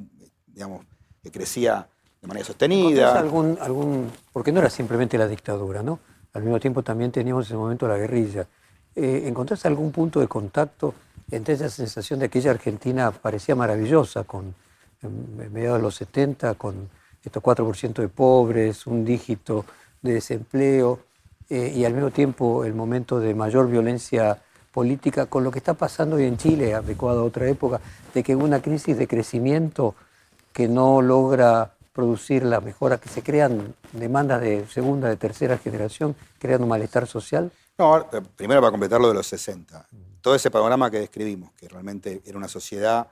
digamos, que crecía de manera sostenida. Algún, algún, porque no era simplemente la dictadura, ¿no? Al mismo tiempo también teníamos en ese momento la guerrilla. Eh, ¿Encontraste algún punto de contacto entre esa sensación de aquella Argentina parecía maravillosa, con, en mediados de los 70, con estos 4% de pobres, un dígito de desempleo eh, y al mismo tiempo el momento de mayor violencia política, con lo que está pasando hoy en Chile, adecuado a otra época, de que una crisis de crecimiento que no logra producir la mejora, que se crean demandas de segunda, de tercera generación, creando un malestar social? No, eh, primero para completar lo de los 60 todo ese panorama que describimos, que realmente era una sociedad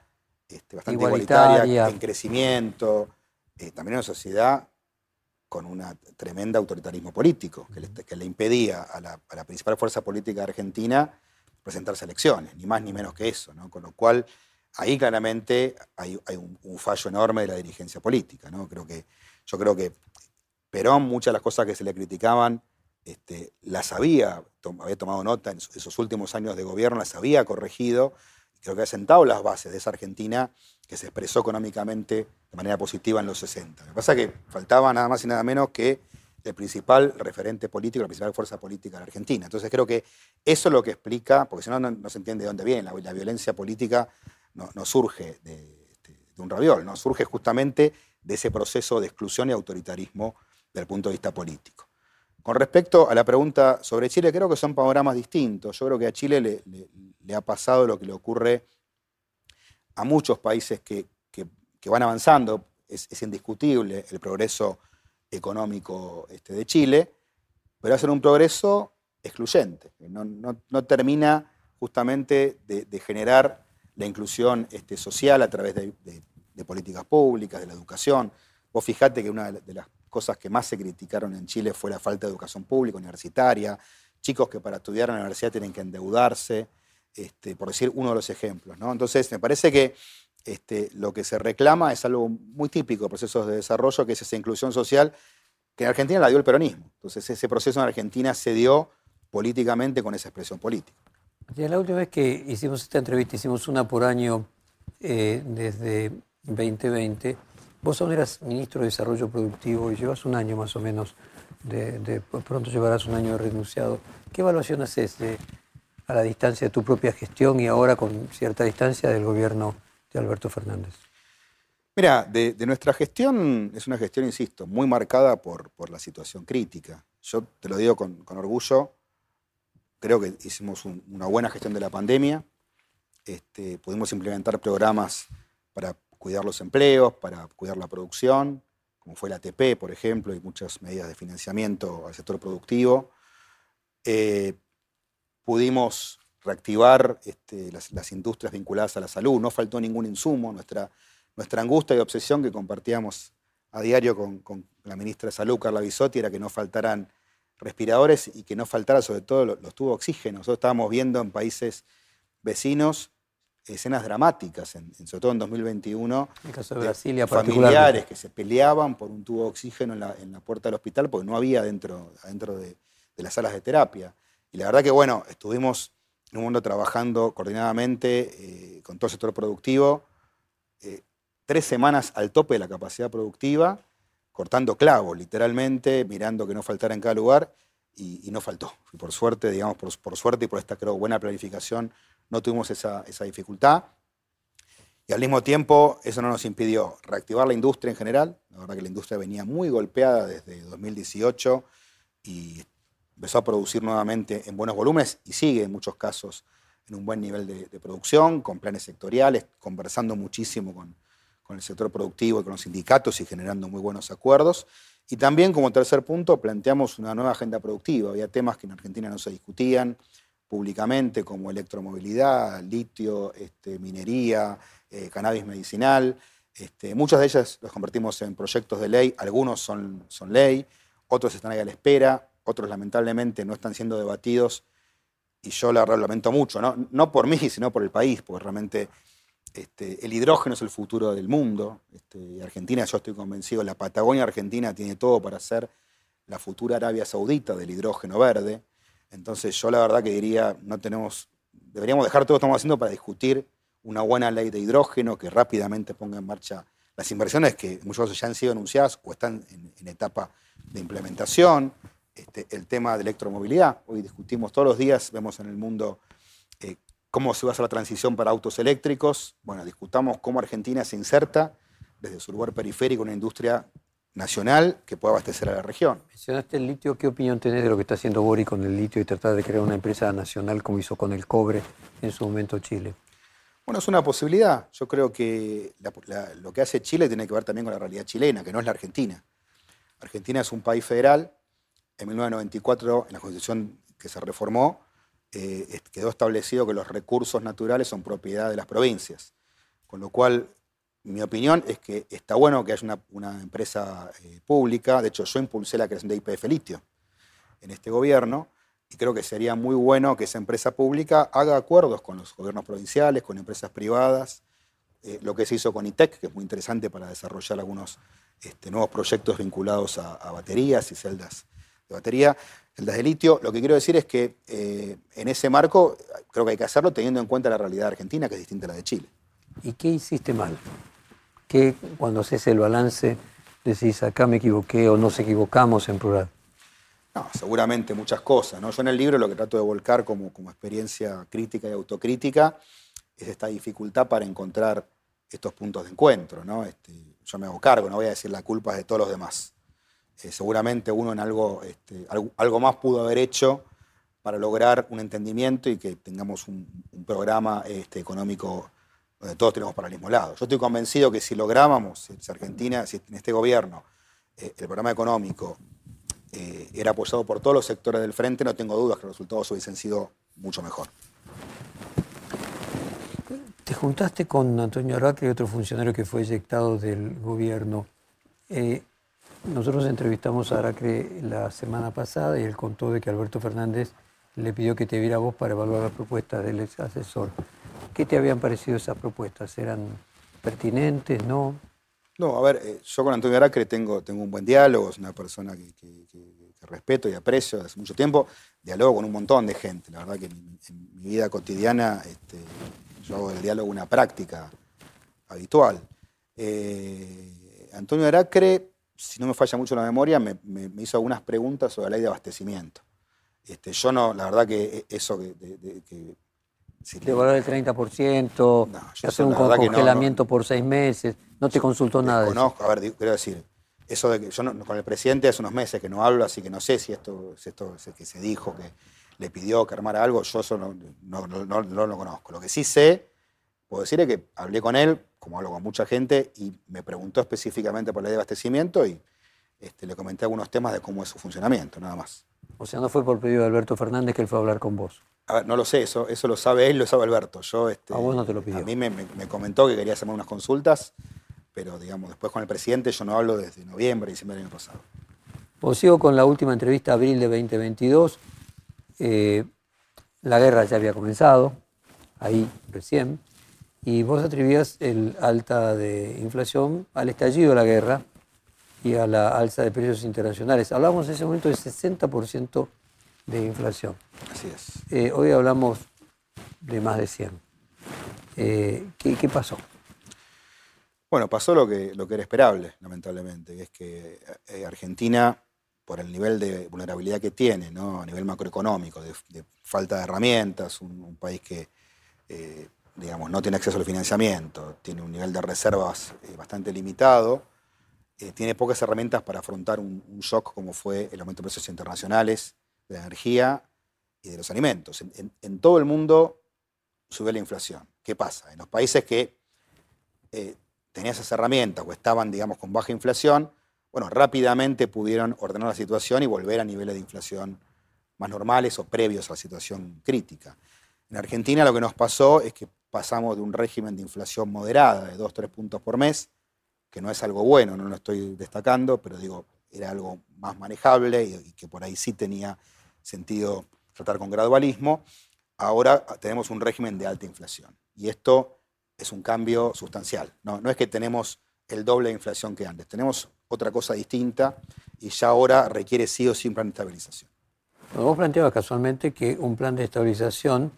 este, bastante igualitaria, en crecimiento, eh, también una sociedad con un tremendo autoritarismo político, que le, impedía a la, principal fuerza política argentina presentarse a elecciones, ni más ni menos que eso, Con lo cual, ahí claramente hay, un, fallo enorme de la dirigencia política, ¿no? Creo que, yo creo que Perón, muchas de las cosas que se le criticaban, este, las había, había tomado nota en esos últimos años de gobierno, las había corregido, creo que ha sentado las bases de esa Argentina que se expresó económicamente de manera positiva en los 60. Lo que pasa es que faltaba nada más y nada menos que el principal referente político, la principal fuerza política de la Argentina. Entonces creo que eso es lo que explica, porque si no, no, se entiende de dónde viene, la, violencia política no, surge de, este, un raviol, no surge justamente de ese proceso de exclusión y autoritarismo desde el punto de vista político. Con respecto a la pregunta sobre Chile, creo que son panoramas distintos. Yo creo que a Chile le, ha pasado lo que le ocurre a muchos países que, van avanzando. Es, indiscutible el progreso económico este, de Chile, pero hacer un progreso excluyente. No, termina justamente de, generar la inclusión este, social a través de, de, políticas públicas, de la educación. Vos fijate que una de las cosas que más se criticaron en Chile fue la falta de educación pública, universitaria, chicos que para estudiar en la universidad tienen que endeudarse, este, por decir uno de los ejemplos. Entonces, me parece que este, lo que se reclama es algo muy típico de procesos de desarrollo, que es esa inclusión social, que en Argentina la dio el peronismo. Entonces, ese proceso en Argentina se dio políticamente con esa expresión política. la última vez que hicimos esta entrevista, hicimos una por año eh, desde 2020, Vos aún eras ministro de Desarrollo Productivo y llevas un año más o menos, de, pronto llevarás un año de renunciado. ¿Qué evaluación haces a la distancia de tu propia gestión y ahora con cierta distancia del gobierno de Alberto Fernández? Mira, de, nuestra gestión es una gestión, insisto, muy marcada por, por, la situación crítica. Yo te lo digo con, orgullo, creo que hicimos una buena gestión de la pandemia. Este, pudimos implementar programas para cuidar los empleos, para cuidar la producción, como fue la ATP, por ejemplo, y muchas medidas de financiamiento al sector productivo. Eh, pudimos reactivar este, las, industrias vinculadas a la salud, no faltó ningún insumo, nuestra, nuestra angustia y obsesión que compartíamos a diario con, la ministra de Salud, Carla Bisotti, era que no faltaran respiradores y que no faltara sobre todo los, los tubos de oxígeno. Nosotros estábamos viendo en países vecinos escenas dramáticas, sobre todo en 2021, en caso de, Brasilia, familiares que se peleaban por un tubo de oxígeno en la, puerta del hospital porque no había dentro, adentro de, las salas de terapia. Y la verdad que, bueno, estuvimos en un mundo trabajando coordinadamente eh, con todo el sector productivo, eh, tres semanas al tope de la capacidad productiva, cortando clavos, literalmente, mirando que no faltara en cada lugar, y, no faltó. Y por suerte, digamos, por, por, suerte y por esta, creo, buena planificación, no tuvimos esa, dificultad. Y al mismo tiempo, eso no nos impidió reactivar la industria en general. La verdad que la industria venía muy golpeada desde 2018 y empezó a producir nuevamente en buenos volúmenes y sigue en muchos casos en un buen nivel de, producción, con planes sectoriales, conversando muchísimo con, con, el sector productivo y con los sindicatos y generando muy buenos acuerdos. Y también, como tercer punto, planteamos una nueva agenda productiva. Había temas que en Argentina no se discutían, públicamente, como electromovilidad, litio, este, minería, eh, cannabis medicinal. Este, muchas de ellas las convertimos en proyectos de ley, algunos son, son ley, otros están ahí a la espera, otros lamentablemente no están siendo debatidos y yo la lamento mucho, ¿no? no por mí, sino por el país, porque realmente este, el hidrógeno es el futuro del mundo. Este, Argentina, yo estoy convencido, la Patagonia Argentina tiene todo para ser la futura Arabia Saudita del hidrógeno verde. Entonces yo la verdad que diría, no tenemos, deberíamos dejar todo lo que estamos haciendo para discutir una buena ley de hidrógeno que rápidamente ponga en marcha las inversiones que muchos ya han sido anunciadas o están en, etapa de implementación. Este, el tema de electromovilidad, hoy discutimos todos los días, vemos en el mundo cómo se va a hacer la transición para autos eléctricos. Bueno, discutamos cómo Argentina se inserta desde su lugar periférico en una industria nacional que pueda abastecer a la región. Mencionaste el litio, ¿qué opinión tenés de lo que está haciendo Bori con el litio y tratar de crear una empresa nacional como hizo con el cobre en su momento Chile? Bueno, es una posibilidad. Yo creo que lo que hace Chile tiene que ver también con la realidad chilena, que no es la Argentina. Argentina es un país federal. En 1994, en la constitución que se reformó, eh, quedó establecido que los recursos naturales son propiedad de las provincias. Con lo cual, mi opinión es que está bueno que haya una, empresa eh, pública. De hecho, yo impulsé la creación de IPF Litio en este gobierno y creo que sería muy bueno que esa empresa pública haga acuerdos con los gobiernos provinciales, con empresas privadas. Eh, lo que se hizo con ITEC, que es muy interesante para desarrollar algunos este, nuevos proyectos vinculados a, baterías y celdas de batería, celdas de litio. Lo que quiero decir es que eh, en ese marco creo que hay que hacerlo teniendo en cuenta la realidad argentina, que es distinta a la de Chile. ¿Y qué hiciste mal? ¿Qué cuando haces el balance decís acá me equivoqué o nos equivocamos en plural? No, seguramente muchas cosas. ¿no? Yo en el libro lo que trato de volcar como, como experiencia crítica y autocrítica es esta dificultad para encontrar estos puntos de encuentro. ¿no? Este, yo me hago cargo, no voy a decir la culpa de todos los demás. Eh, seguramente uno en algo, este, algo, más pudo haber hecho para lograr un entendimiento y que tengamos un, programa este, económico donde todos tenemos para el mismo lado. Yo estoy convencido que si lográbamos, si Argentina, si en este gobierno, eh, el programa económico eh, era apoyado por todos los sectores del frente, no tengo dudas que los resultados hubiesen sido mucho mejor. Te juntaste con Antonio Aracre, otro funcionario que fue eyectado del gobierno. Nosotros entrevistamos a Aracre la semana pasada y él contó de que Alberto Fernández le pidió que te viera vos para evaluar las propuestas del ex asesor. ¿Qué te habían parecido esas propuestas? ¿Eran pertinentes? ¿No? No, a ver, eh, yo con Antonio Aracre tengo, tengo un buen diálogo, es una persona que, respeto y aprecio hace mucho tiempo. Diálogo con un montón de gente. La verdad que en, mi vida cotidiana este, yo hago del diálogo una práctica habitual. Eh, Antonio Aracre, si no me falla mucho la memoria, me, hizo algunas preguntas sobre la ley de abastecimiento. Este, yo no, la verdad que eso que si el 30%, hacer un congelamiento por seis meses, no te consultó nada. de eso. a ver, quiero decir, eso de que yo con el presidente hace unos meses que no hablo, así que no sé si esto es esto que se dijo, que le pidió que armara algo, yo eso no, no, lo conozco. Lo que sí sé, puedo decir es que hablé con él, como hablo con mucha gente, y me preguntó específicamente por la ley de abastecimiento y este, le comenté algunos temas de cómo es su funcionamiento, nada más. O sea, no fue por pedido de Alberto Fernández que él fue a hablar con vos. A ver, no lo sé, eso, eso lo sabe él, lo sabe Alberto. Yo, este, a vos no te lo pidió. A mí me, comentó que quería hacerme unas consultas, pero digamos, después con el presidente yo no hablo desde noviembre, diciembre del año pasado. Os sigo con la última entrevista, abril de 2022. Eh, la guerra ya había comenzado, ahí recién, y vos atribuías el alta de inflación al estallido de la guerra y a la alza de precios internacionales. Hablamos en ese momento de 60% de inflación. Así es. Eh, hoy hablamos de más de 100. Eh, ¿qué, pasó? Bueno, pasó lo que, lo que era esperable, lamentablemente, que es que Argentina por el nivel de vulnerabilidad que tiene, ¿no? a nivel macroeconómico, de, falta de herramientas, un, país que eh, digamos, no tiene acceso al financiamiento, tiene un nivel de reservas eh, bastante limitado, eh, tiene pocas herramientas para afrontar un, shock como fue el aumento de precios internacionales de la energía y de los alimentos. En, todo el mundo subió la inflación. ¿Qué pasa? En los países que tenían esas herramientas o estaban, digamos, con baja inflación, bueno, rápidamente pudieron ordenar la situación y volver a niveles de inflación más normales o previos a la situación crítica. En Argentina lo que nos pasó es que pasamos de un régimen de inflación moderada de 2-3 puntos por mes, que no es algo bueno, no lo estoy destacando, pero digo, era algo más manejable y, que por ahí sí tenía sentido tratar con gradualismo. Ahora tenemos un régimen de alta inflación y esto es un cambio sustancial. No, no es que tenemos el doble de inflación que antes, tenemos otra cosa distinta y ya ahora requiere sí o sí un plan de estabilización. vos planteabas casualmente que un plan de estabilización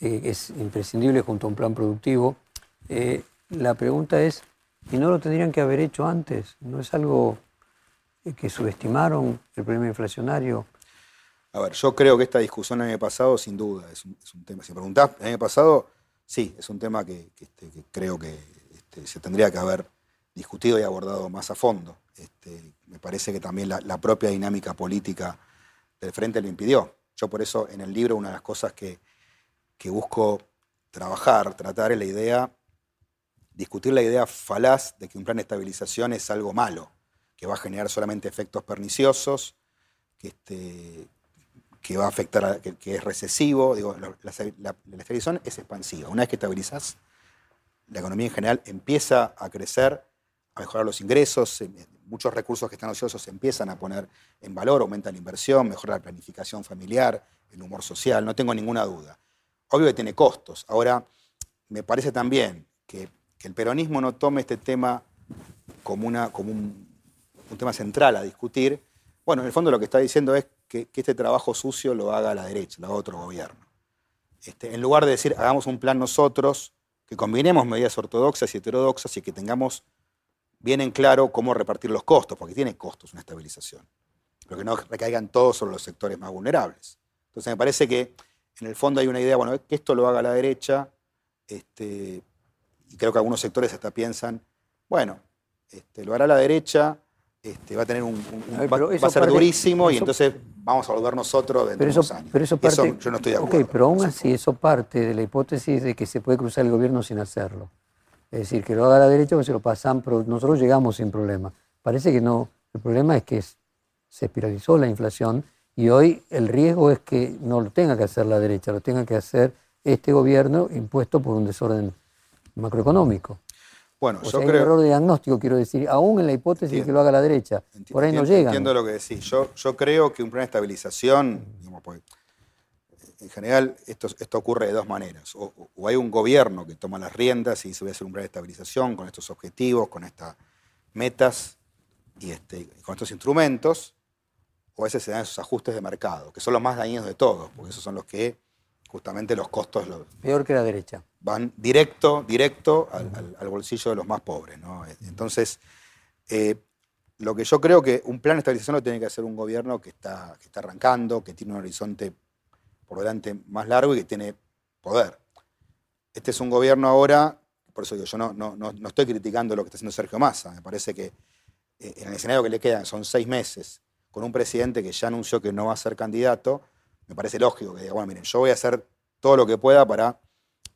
eh, es imprescindible junto a un plan productivo. Eh, la pregunta es, ¿y no lo tendrían que haber hecho antes? ¿No es algo que subestimaron el problema inflacionario? A ver, yo creo que esta discusión el año pasado, sin duda, es un, tema. Si me preguntás, el año pasado, sí, es un tema que, este, creo que este, se tendría que haber discutido y abordado más a fondo. Este, me parece que también la, propia dinámica política del frente lo impidió. Yo por eso en el libro una de las cosas que, busco trabajar, tratar es la idea, discutir la idea falaz de que un plan de estabilización es algo malo, que va a generar solamente efectos perniciosos, que, este, que va a afectar, que, es recesivo. Digo, la, la, estabilización es expansiva. Una vez que estabilizas, la economía en general empieza a crecer, a mejorar los ingresos, muchos recursos que están ociosos se empiezan a poner en valor, aumenta la inversión, mejora la planificación familiar, el humor social, no tengo ninguna duda. Obvio que tiene costos. Ahora, me parece también que, el peronismo no tome este tema como, un, tema central a discutir. Bueno, en el fondo lo que está diciendo es que, este trabajo sucio lo haga la derecha, lo haga otro gobierno. Este, en lugar de decir, hagamos un plan nosotros, que combinemos medidas ortodoxas y heterodoxas y que tengamos bien en claro cómo repartir los costos, porque tiene costos una estabilización, pero que no recaigan todos sobre los sectores más vulnerables. Entonces me parece que en el fondo hay una idea, bueno, que esto lo haga la derecha, este, y creo que algunos sectores hasta piensan, bueno, este, lo hará la derecha, este, va a tener un, va, a ser durísimo y entonces vamos a volver nosotros dentro de unos años. Pero eso, parte, yo no estoy de acuerdo. Ok, pero aún así eso parte de la hipótesis de que se puede cruzar el gobierno sin hacerlo. Es decir, que lo haga la derecha, pues se lo pasan, pero nosotros llegamos sin problema. Parece que no. El problema es que se espiralizó la inflación y hoy el riesgo es que no lo tenga que hacer la derecha, lo tenga que hacer este gobierno impuesto por un desorden macroeconómico. Bueno, yo creo... Hay un error de diagnóstico, quiero decir, aún en la hipótesis de que lo haga la derecha. por ahí no llega. Entiendo lo que decís. Yo, yo creo que un plan de estabilización, digamos, pues, en general esto, esto ocurre de dos maneras. O, hay un gobierno que toma las riendas y dice voy a hacer un plan de estabilización con estos objetivos, con estas metas y este, con estos instrumentos, o a veces se dan esos ajustes de mercado, que son los más dañinos de todos, porque esos son los que justamente los costos... Peor que la derecha. Van directo, directo al, bolsillo de los más pobres. Entonces, eh, lo que yo creo que un plan de estabilización lo tiene que hacer un gobierno que está, que está arrancando, que tiene un horizonte por delante más largo y que tiene poder. Este es un gobierno ahora, por eso digo, yo no, no, no, estoy criticando lo que está haciendo Sergio Massa, me parece que eh, en el escenario que le quedan son seis meses, con un presidente que ya anunció que no va a ser candidato, me parece lógico que diga, bueno, miren, yo voy a hacer todo lo que pueda para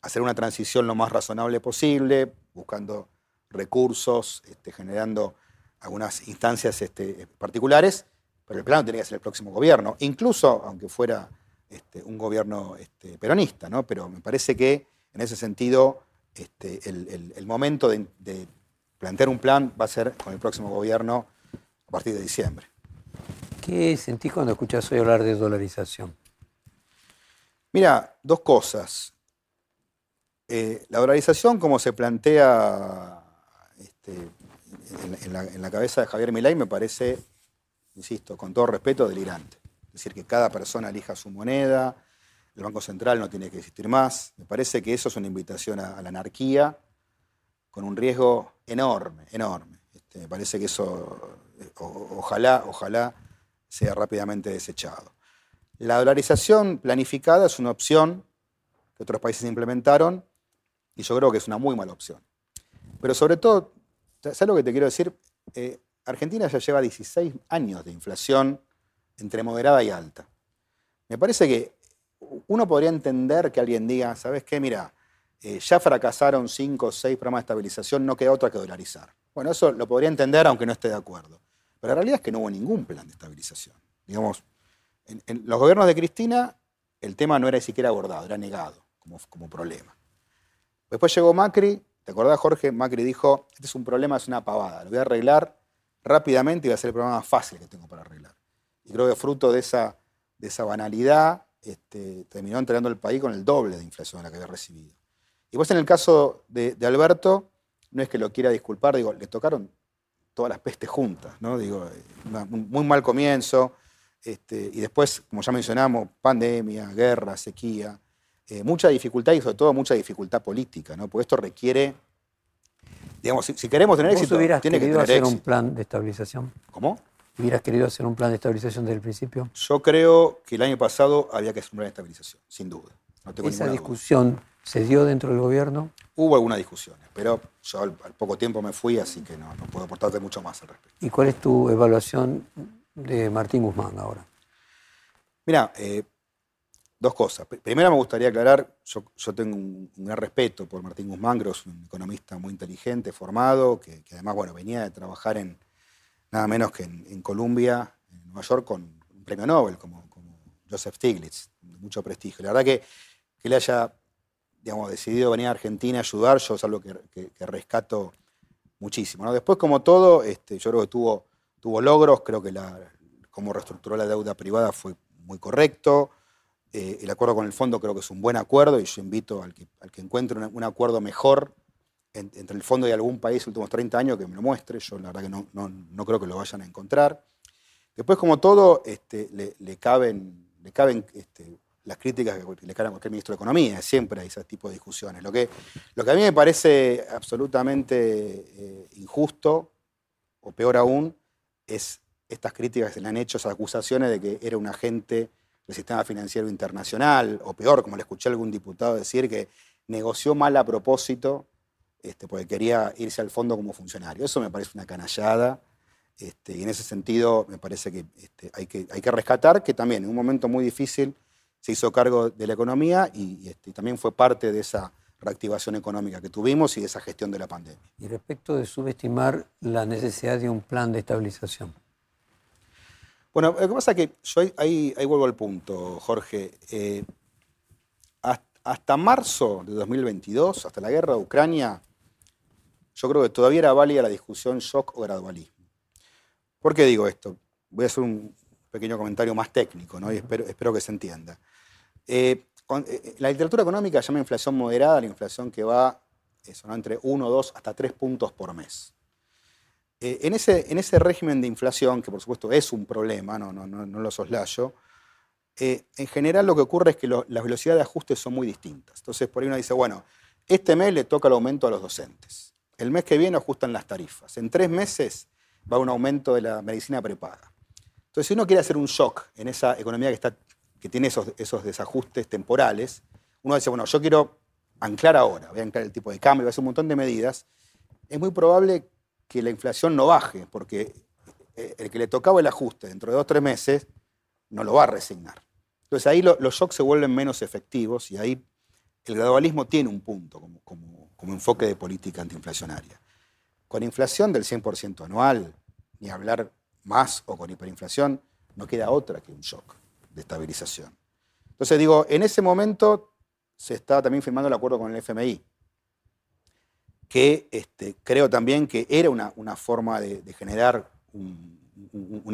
hacer una transición lo más razonable posible, buscando recursos, este, generando algunas instancias este, particulares, pero el plano tenía que ser el próximo gobierno, incluso aunque fuera este, un gobierno peronista, ¿no? Pero me parece que en ese sentido el, momento de, de plantear un plan va a ser con el próximo gobierno a partir de diciembre. ¿Qué sentís cuando escuchás hoy hablar de dolarización? Mira, dos cosas. Eh, la dolarización, como se plantea este, en, la, cabeza de Javier Milei, me parece, insisto, con todo respeto, delirante. Es decir, que cada persona elija su moneda, el Banco Central no tiene que existir más. Me parece que eso es una invitación a, la anarquía con un riesgo enorme, enorme. Este, me parece que eso, ojalá, ojalá sea rápidamente desechado. La dolarización planificada es una opción que otros países implementaron y yo creo que es una muy mala opción. Pero sobre todo, ¿sabes lo que te quiero decir? Eh, Argentina ya lleva 16 años de inflación entre moderada y alta. Me parece que uno podría entender que alguien diga, ¿sabes qué? Mira, eh, ya fracasaron 5 o 6 programas de estabilización, no queda otra que dolarizar. Bueno, eso lo podría entender aunque no esté de acuerdo. Pero la realidad es que no hubo ningún plan de estabilización. Digamos, en, los gobiernos de Cristina el tema no era ni siquiera abordado, era negado como, como problema. Después llegó Macri, ¿te acordás Jorge? Macri dijo, este es un problema, es una pavada, lo voy a arreglar rápidamente y va a ser el problema más fácil que tengo para arreglar. Y creo que fruto de esa, de esa banalidad este, terminó entregando el país con el doble de inflación la que había recibido. Y pues en el caso de, de Alberto, no es que lo quiera disculpar, digo, le tocaron todas las pestes juntas, ¿no? Digo, un muy mal comienzo, este, y después, como ya mencionamos, pandemia, guerra, sequía, eh, mucha dificultad y sobre todo mucha dificultad política, ¿no? Porque esto requiere, digamos, si, queremos tener éxito, hubieras tiene querido que hacer un plan de estabilización? ¿Cómo? ¿Hubieras querido hacer un plan de estabilización desde el principio? Yo creo que el año pasado había que hacer un plan de estabilización, sin duda. ¿Esa discusión se dio dentro del gobierno? Hubo algunas discusiones, pero yo al, poco tiempo me fui, así que no, puedo aportarte mucho más al respecto. ¿Y cuál es tu evaluación de Martín Guzmán ahora? Mira, eh, dos cosas. Primero me gustaría aclarar, yo, tengo un, gran respeto por Martín Guzmán, creo que es un economista muy inteligente, formado, que, además bueno, venía de trabajar en nada menos que en, Colombia, en Nueva York, con un premio Nobel como, Joseph Stiglitz, de mucho prestigio. La verdad que, que él haya digamos, decidido venir a Argentina a ayudar, yo es algo que, rescato muchísimo. Después, como todo, este, yo creo que tuvo, logros, creo que cómo reestructuró la deuda privada fue muy correcto. Eh, el acuerdo con el fondo creo que es un buen acuerdo y yo invito al que, encuentre un, acuerdo mejor entre el fondo y algún país en los últimos 30 años que me lo muestre. Yo la verdad que no, no, creo que lo vayan a encontrar. Después, como todo, este, le, caben, le caben este, las críticas que le caen a cualquier ministro de Economía, siempre hay ese tipo de discusiones. Lo que, lo que a mí me parece absolutamente eh, injusto, o peor aún, es estas críticas que se le han hecho, esas acusaciones de que era un agente del sistema financiero internacional, o peor, como le escuché a algún diputado decir, que negoció mal a propósito este, porque quería irse al fondo como funcionario. Eso me parece una canallada. Este, y en ese sentido me parece que, este, hay que hay que rescatar que también en un momento muy difícil se hizo cargo de la economía este, y, también fue parte de esa reactivación económica que tuvimos y de esa gestión de la pandemia. Y respecto de subestimar la necesidad de un plan de estabilización. Bueno, lo que pasa es que yo ahí, vuelvo al punto, Jorge. Eh, hasta marzo de 2022, hasta la guerra de Ucrania, yo creo que todavía era válida la discusión shock o gradualismo. ¿Por qué digo esto? Voy a hacer un pequeño comentario más técnico, ¿no? y espero, espero que se entienda. Eh, eh, la literatura económica llama inflación moderada la inflación que va eso, entre 1, 2, hasta 3 puntos por mes. Eh, en, ese, en ese régimen de inflación, que por supuesto es un problema, no, no, no, lo soslayo, en general lo que ocurre es que las velocidades de ajuste son muy distintas. Entonces por ahí uno dice, bueno, este mes le toca el aumento a los docentes. El mes que viene ajustan las tarifas. En tres meses va un aumento de la medicina prepaga. Entonces, si uno quiere hacer un shock en esa economía que, está, que tiene esos, esos desajustes temporales, uno dice, bueno, yo quiero anclar ahora, voy a anclar el tipo de cambio, voy a hacer un montón de medidas, es muy probable que la inflación no baje, porque el que le tocaba el ajuste dentro de dos o tres meses no lo va a resignar. Entonces ahí los shocks se vuelven menos efectivos y ahí el gradualismo tiene un punto como, como enfoque de política antiinflacionaria. Con inflación del 100% anual, ni hablar más o con hiperinflación, no queda otra que un shock de estabilización. Entonces digo, en ese momento se está también firmando el acuerdo con el FMI, que este, creo también que era una, forma de, generar un,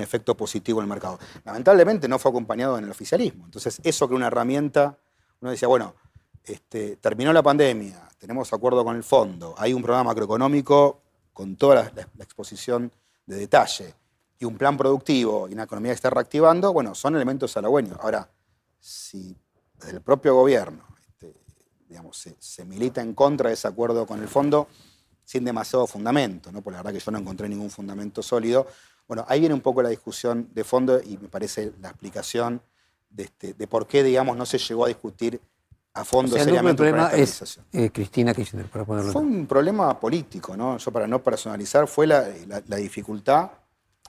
efecto positivo en el mercado. Lamentablemente no fue acompañado en el oficialismo. Entonces eso que una herramienta, uno decía, bueno, este, terminó la pandemia, tenemos acuerdo con el fondo, hay un programa macroeconómico con toda la exposición de detalle y un plan productivo y una economía que está reactivando, bueno, son elementos halagüeños. Ahora, si desde el propio gobierno este, digamos, se, milita en contra de ese acuerdo con el fondo sin demasiado fundamento, ¿no? porque la verdad que yo no encontré ningún fundamento sólido, bueno, ahí viene un poco la discusión de fondo y me parece la explicación de, este, de por qué, digamos, no se llegó a discutir a fondo seriamente el problema es eh, Cristina Kirchner, para ponerlo. Fue un problema político, ¿no? Yo para no personalizar, fue la, dificultad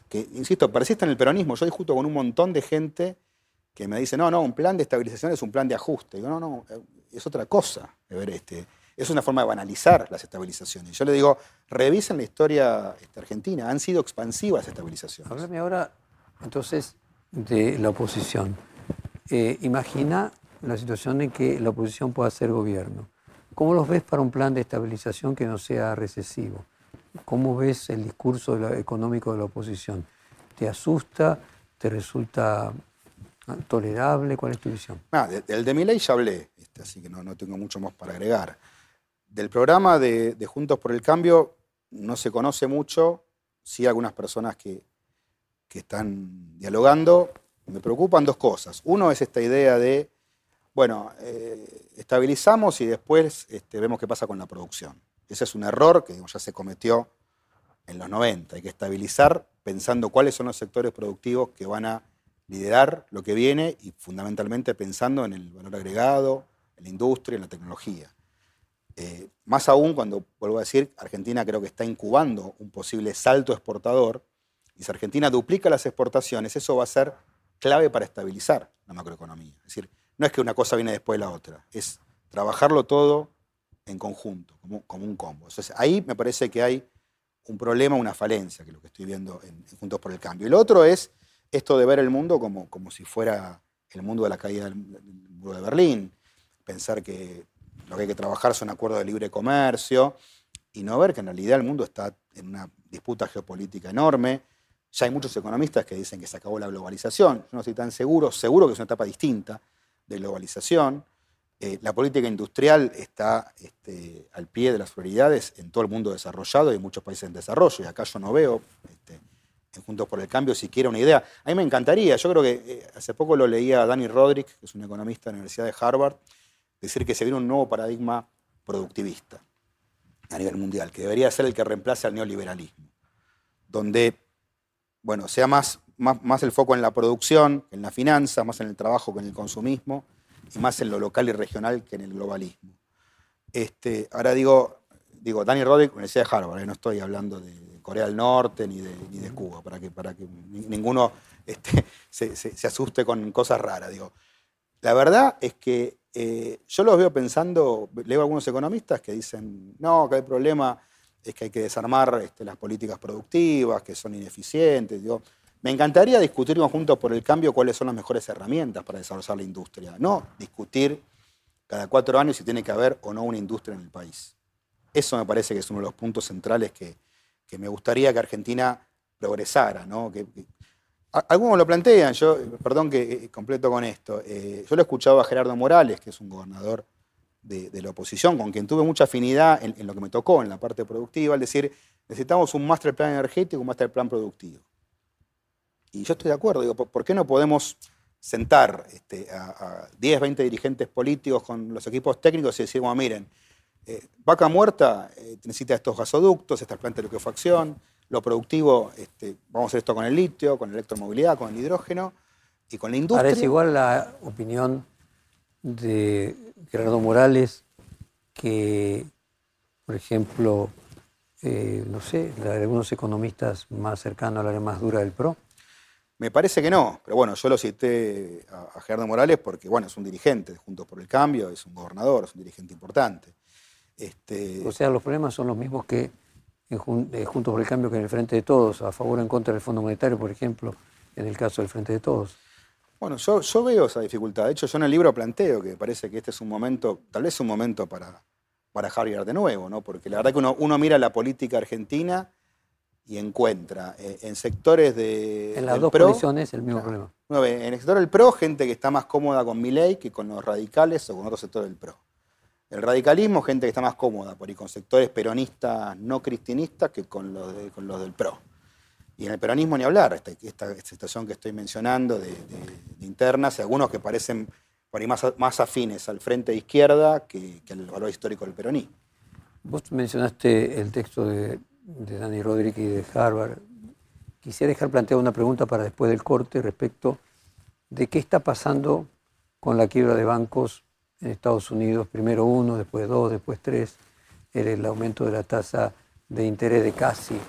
que, insisto, persiste en el peronismo. Yo discuto con un montón de gente que me dice, no, no, un plan de estabilización es un plan de ajuste. Digo, no, no, eh, es otra cosa, este. Es una forma de banalizar las estabilizaciones. Yo le digo, revisen la historia este, argentina, han sido expansivas estabilizaciones. Háblame ahora, entonces, de la oposición. Eh, imagina la situación en que la oposición pueda hacer gobierno. ¿Cómo los ves para un plan de estabilización que no sea recesivo? ¿Cómo ves el discurso económico de la oposición? ¿Te asusta? ¿Te resulta tolerable? ¿Cuál es tu visión? Ah, del de mi ley ya hablé, este, así que no, no, tengo mucho más para agregar. Del programa de, Juntos por el Cambio no se conoce mucho, sí algunas personas que, que están dialogando. Me preocupan dos cosas. Uno es esta idea de bueno, eh, estabilizamos y después este, vemos qué pasa con la producción. Ese es un error que ya se cometió en los 90. Hay que estabilizar pensando cuáles son los sectores productivos que van a liderar lo que viene y fundamentalmente pensando en el valor agregado, en la industria, en la tecnología. Eh, más aún cuando, vuelvo a decir, Argentina creo que está incubando un posible salto exportador y si Argentina duplica las exportaciones, eso va a ser clave para estabilizar la macroeconomía. Es decir, no es que una cosa viene después de la otra, es trabajarlo todo en conjunto, como, un combo. Entonces ahí me parece que hay un problema, una falencia, que es lo que estoy viendo en, Juntos por el Cambio. Y lo otro es esto de ver el mundo como, como si fuera el mundo de la caída del muro de Berlín, pensar que lo que hay que trabajar son acuerdos de libre comercio y no ver que en realidad el mundo está en una disputa geopolítica enorme. Ya hay muchos economistas que dicen que se acabó la globalización. Yo no estoy tan seguro, seguro que es una etapa distinta de globalización. Eh, la política industrial está este, al pie de las prioridades en todo el mundo desarrollado y en muchos países en desarrollo. Y acá yo no veo, este, en Juntos por el Cambio, siquiera una idea. A mí me encantaría, yo creo que eh, hace poco lo leía a Danny Roderick, que es un economista de la Universidad de Harvard, decir que se viene un nuevo paradigma productivista a nivel mundial, que debería ser el que reemplace al neoliberalismo, donde, bueno, sea más más, el foco en la producción, en la finanza, más en el trabajo que en el consumismo, y más en lo local y regional que en el globalismo. Este, ahora digo, digo, Danny Roddick, Universidad de Harvard, no estoy hablando de Corea del Norte ni de, Cuba, para que, para que ninguno este, se, asuste con cosas raras. Digo. La verdad es que eh, yo los veo pensando, leo a algunos economistas que dicen, no, que el problema es que hay que desarmar este, las políticas productivas, que son ineficientes. Digo, me encantaría discutir conjuntos por el cambio cuáles son las mejores herramientas para desarrollar la industria, no discutir cada cuatro años si tiene que haber o no una industria en el país. Eso me parece que es uno de los puntos centrales que, me gustaría que Argentina progresara. ¿no? algunos lo plantean, yo, perdón que eh, completo con esto, eh, yo lo he escuchado a Gerardo Morales, que es un gobernador de, la oposición, con quien tuve mucha afinidad en, en, lo que me tocó en la parte productiva, al decir, necesitamos un master plan energético, un master plan productivo. Y yo estoy de acuerdo, digo, ¿por qué no podemos sentar este, a, 10, 20 dirigentes políticos con los equipos técnicos y decir, bueno, miren, eh, vaca muerta eh, necesita estos gasoductos, estas plantas de liquefacción, lo productivo, este, vamos a hacer esto con el litio, con la electromovilidad, con el hidrógeno y con la industria. Parece igual la opinión de Gerardo Morales que, por ejemplo, eh, no sé, algunos economistas más cercanos a la área más dura del PRO. Me parece que no, pero bueno, yo lo cité a, Gerardo Morales porque, bueno, es un dirigente de Juntos por el Cambio, es un gobernador, es un dirigente importante. Este... O sea, los problemas son los mismos que en eh, Juntos por el Cambio que en el Frente de Todos, a favor o en contra del Fondo Monetario, por ejemplo, en el caso del Frente de Todos. Bueno, yo, yo veo esa dificultad. De hecho, yo en el libro planteo que parece que este es un momento, tal vez un momento para, para Javier de nuevo, ¿no? Porque la verdad que uno, uno mira la política argentina y encuentra eh, en sectores de. En las dos pro, el mismo problema. en el sector del PRO, gente que está más cómoda con ley que con los radicales o con otro sector del PRO. El radicalismo, gente que está más cómoda por ir con sectores peronistas no cristianistas que con los, con los del PRO. Y en el peronismo ni hablar, esta, esta, situación que estoy mencionando de, internas, y algunos que parecen por ahí más, más afines al frente de izquierda que, que al valor histórico del peronismo. Vos mencionaste el texto de de Dani Rodríguez de Harvard. Quisiera dejar planteada una pregunta para después del corte respecto de qué está pasando con la quiebra de bancos en Estados Unidos, primero uno, después dos, después tres, el aumento de la tasa de interés de casi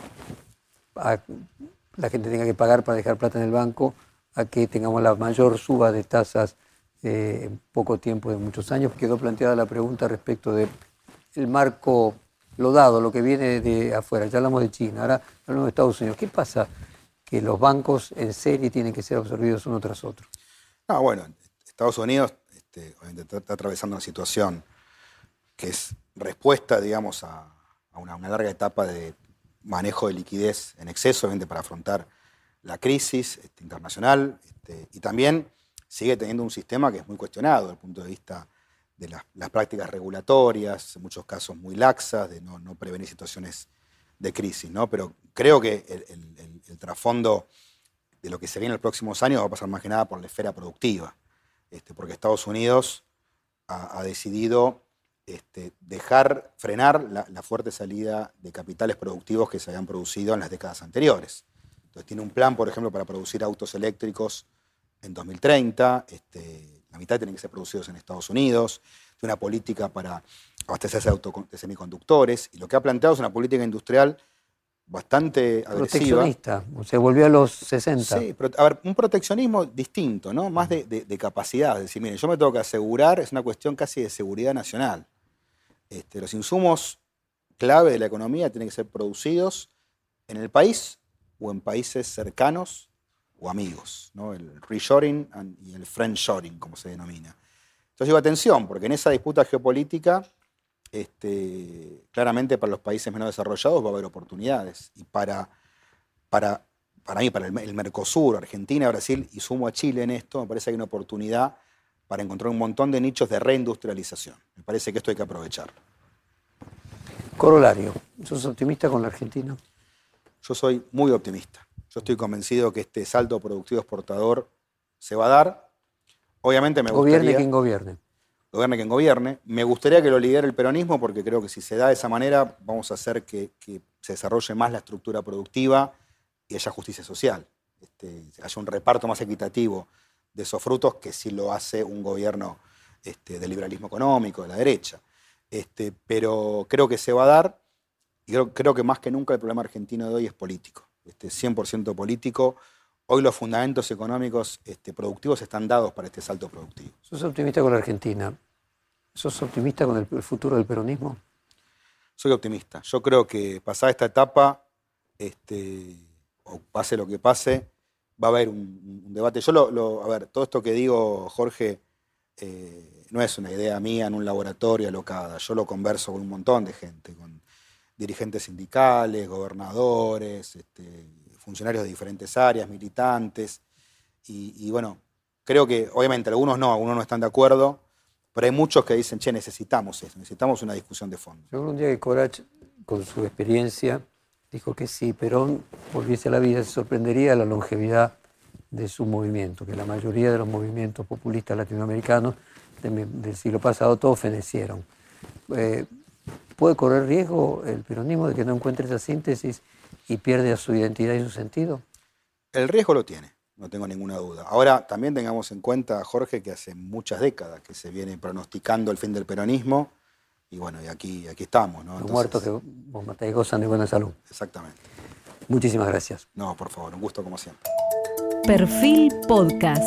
la gente tenga que pagar para dejar plata en el banco, a que tengamos la mayor suba de tasas eh, en poco tiempo de muchos años. Quedó planteada la pregunta respecto del marco lo dado, lo que viene de afuera. Ya hablamos de China, ahora hablamos de Estados Unidos. ¿Qué pasa que los bancos en serie tienen que ser absorbidos uno tras otro? Ah, bueno, Estados Unidos este, está, atravesando una situación que es respuesta, digamos, a, una, larga etapa de manejo de liquidez en exceso, obviamente, para afrontar la crisis este, internacional este, y también sigue teniendo un sistema que es muy cuestionado desde el punto de vista de las, prácticas regulatorias, en muchos casos muy laxas, de no, prevenir situaciones de crisis, ¿no? Pero creo que el, trasfondo de lo que se viene en los próximos años va a pasar más que nada por la esfera productiva, este, porque Estados Unidos ha, decidido este, dejar, frenar la, fuerte salida de capitales productivos que se habían producido en las décadas anteriores. Entonces tiene un plan, por ejemplo, para producir autos eléctricos en 2030, este, la mitad tienen que ser producidos en Estados Unidos, de una política para abastecerse de, semiconductores, y lo que ha planteado es una política industrial bastante agresiva. Proteccionista, se volvió a los 60. Sí, a ver, un proteccionismo distinto, ¿no? Más de, capacidad. Es decir, mire, yo me tengo que asegurar, es una cuestión casi de seguridad nacional. Este, los insumos clave de la economía tienen que ser producidos en el país o en países cercanos o amigos, ¿no? el reshoring y el friendshoring, como se denomina. Entonces digo, atención, porque en esa disputa geopolítica, este, claramente para los países menos desarrollados va a haber oportunidades. Y para, para, para mí, para el, Mercosur, Argentina, Brasil y sumo a Chile en esto, me parece que hay una oportunidad para encontrar un montón de nichos de reindustrialización. Me parece que esto hay que aprovechar. Corolario, ¿sos optimista con la Argentina? Yo soy muy optimista. Yo estoy convencido que este salto productivo exportador se va a dar. Obviamente me gustaría... Gobierne quien gobierne. Gobierne quien gobierne. Me gustaría que lo lidere el peronismo porque creo que si se da de esa manera vamos a hacer que, se desarrolle más la estructura productiva y haya justicia social. Este, haya un reparto más equitativo de esos frutos que si lo hace un gobierno este, de liberalismo económico, de la derecha. Este, pero creo que se va a dar y creo que más que nunca el problema argentino de hoy es político este, 100% político. Hoy los fundamentos económicos este, productivos están dados para este salto productivo. ¿Sos optimista con la Argentina? ¿Sos optimista con el, futuro del peronismo? Soy optimista. Yo creo que pasada esta etapa, este, o pase lo que pase, va a haber un, debate. Yo lo, a ver, todo esto que digo, Jorge, eh, no es una idea mía en un laboratorio alocada. Yo lo converso con un montón de gente, con dirigentes sindicales, gobernadores, este, funcionarios de diferentes áreas, militantes. Y, bueno, creo que obviamente algunos no, algunos no están de acuerdo, pero hay muchos que dicen, che, necesitamos eso, necesitamos una discusión de fondo. Yo un día que Corach, con su experiencia, dijo que si Perón volviese a la vida, se sorprendería de la longevidad de su movimiento, que la mayoría de los movimientos populistas latinoamericanos del, siglo pasado todos fenecieron. Eh, ¿Puede correr riesgo el peronismo de que no encuentre esa síntesis y pierde su identidad y su sentido? El riesgo lo tiene, no tengo ninguna duda. Ahora, también tengamos en cuenta, Jorge, que hace muchas décadas que se viene pronosticando el fin del peronismo y bueno, y aquí, aquí estamos. ¿no? Los muertos que vos matáis gozan de buena salud. Exactamente. Muchísimas gracias. No, por favor, un gusto como siempre. Perfil Podcast.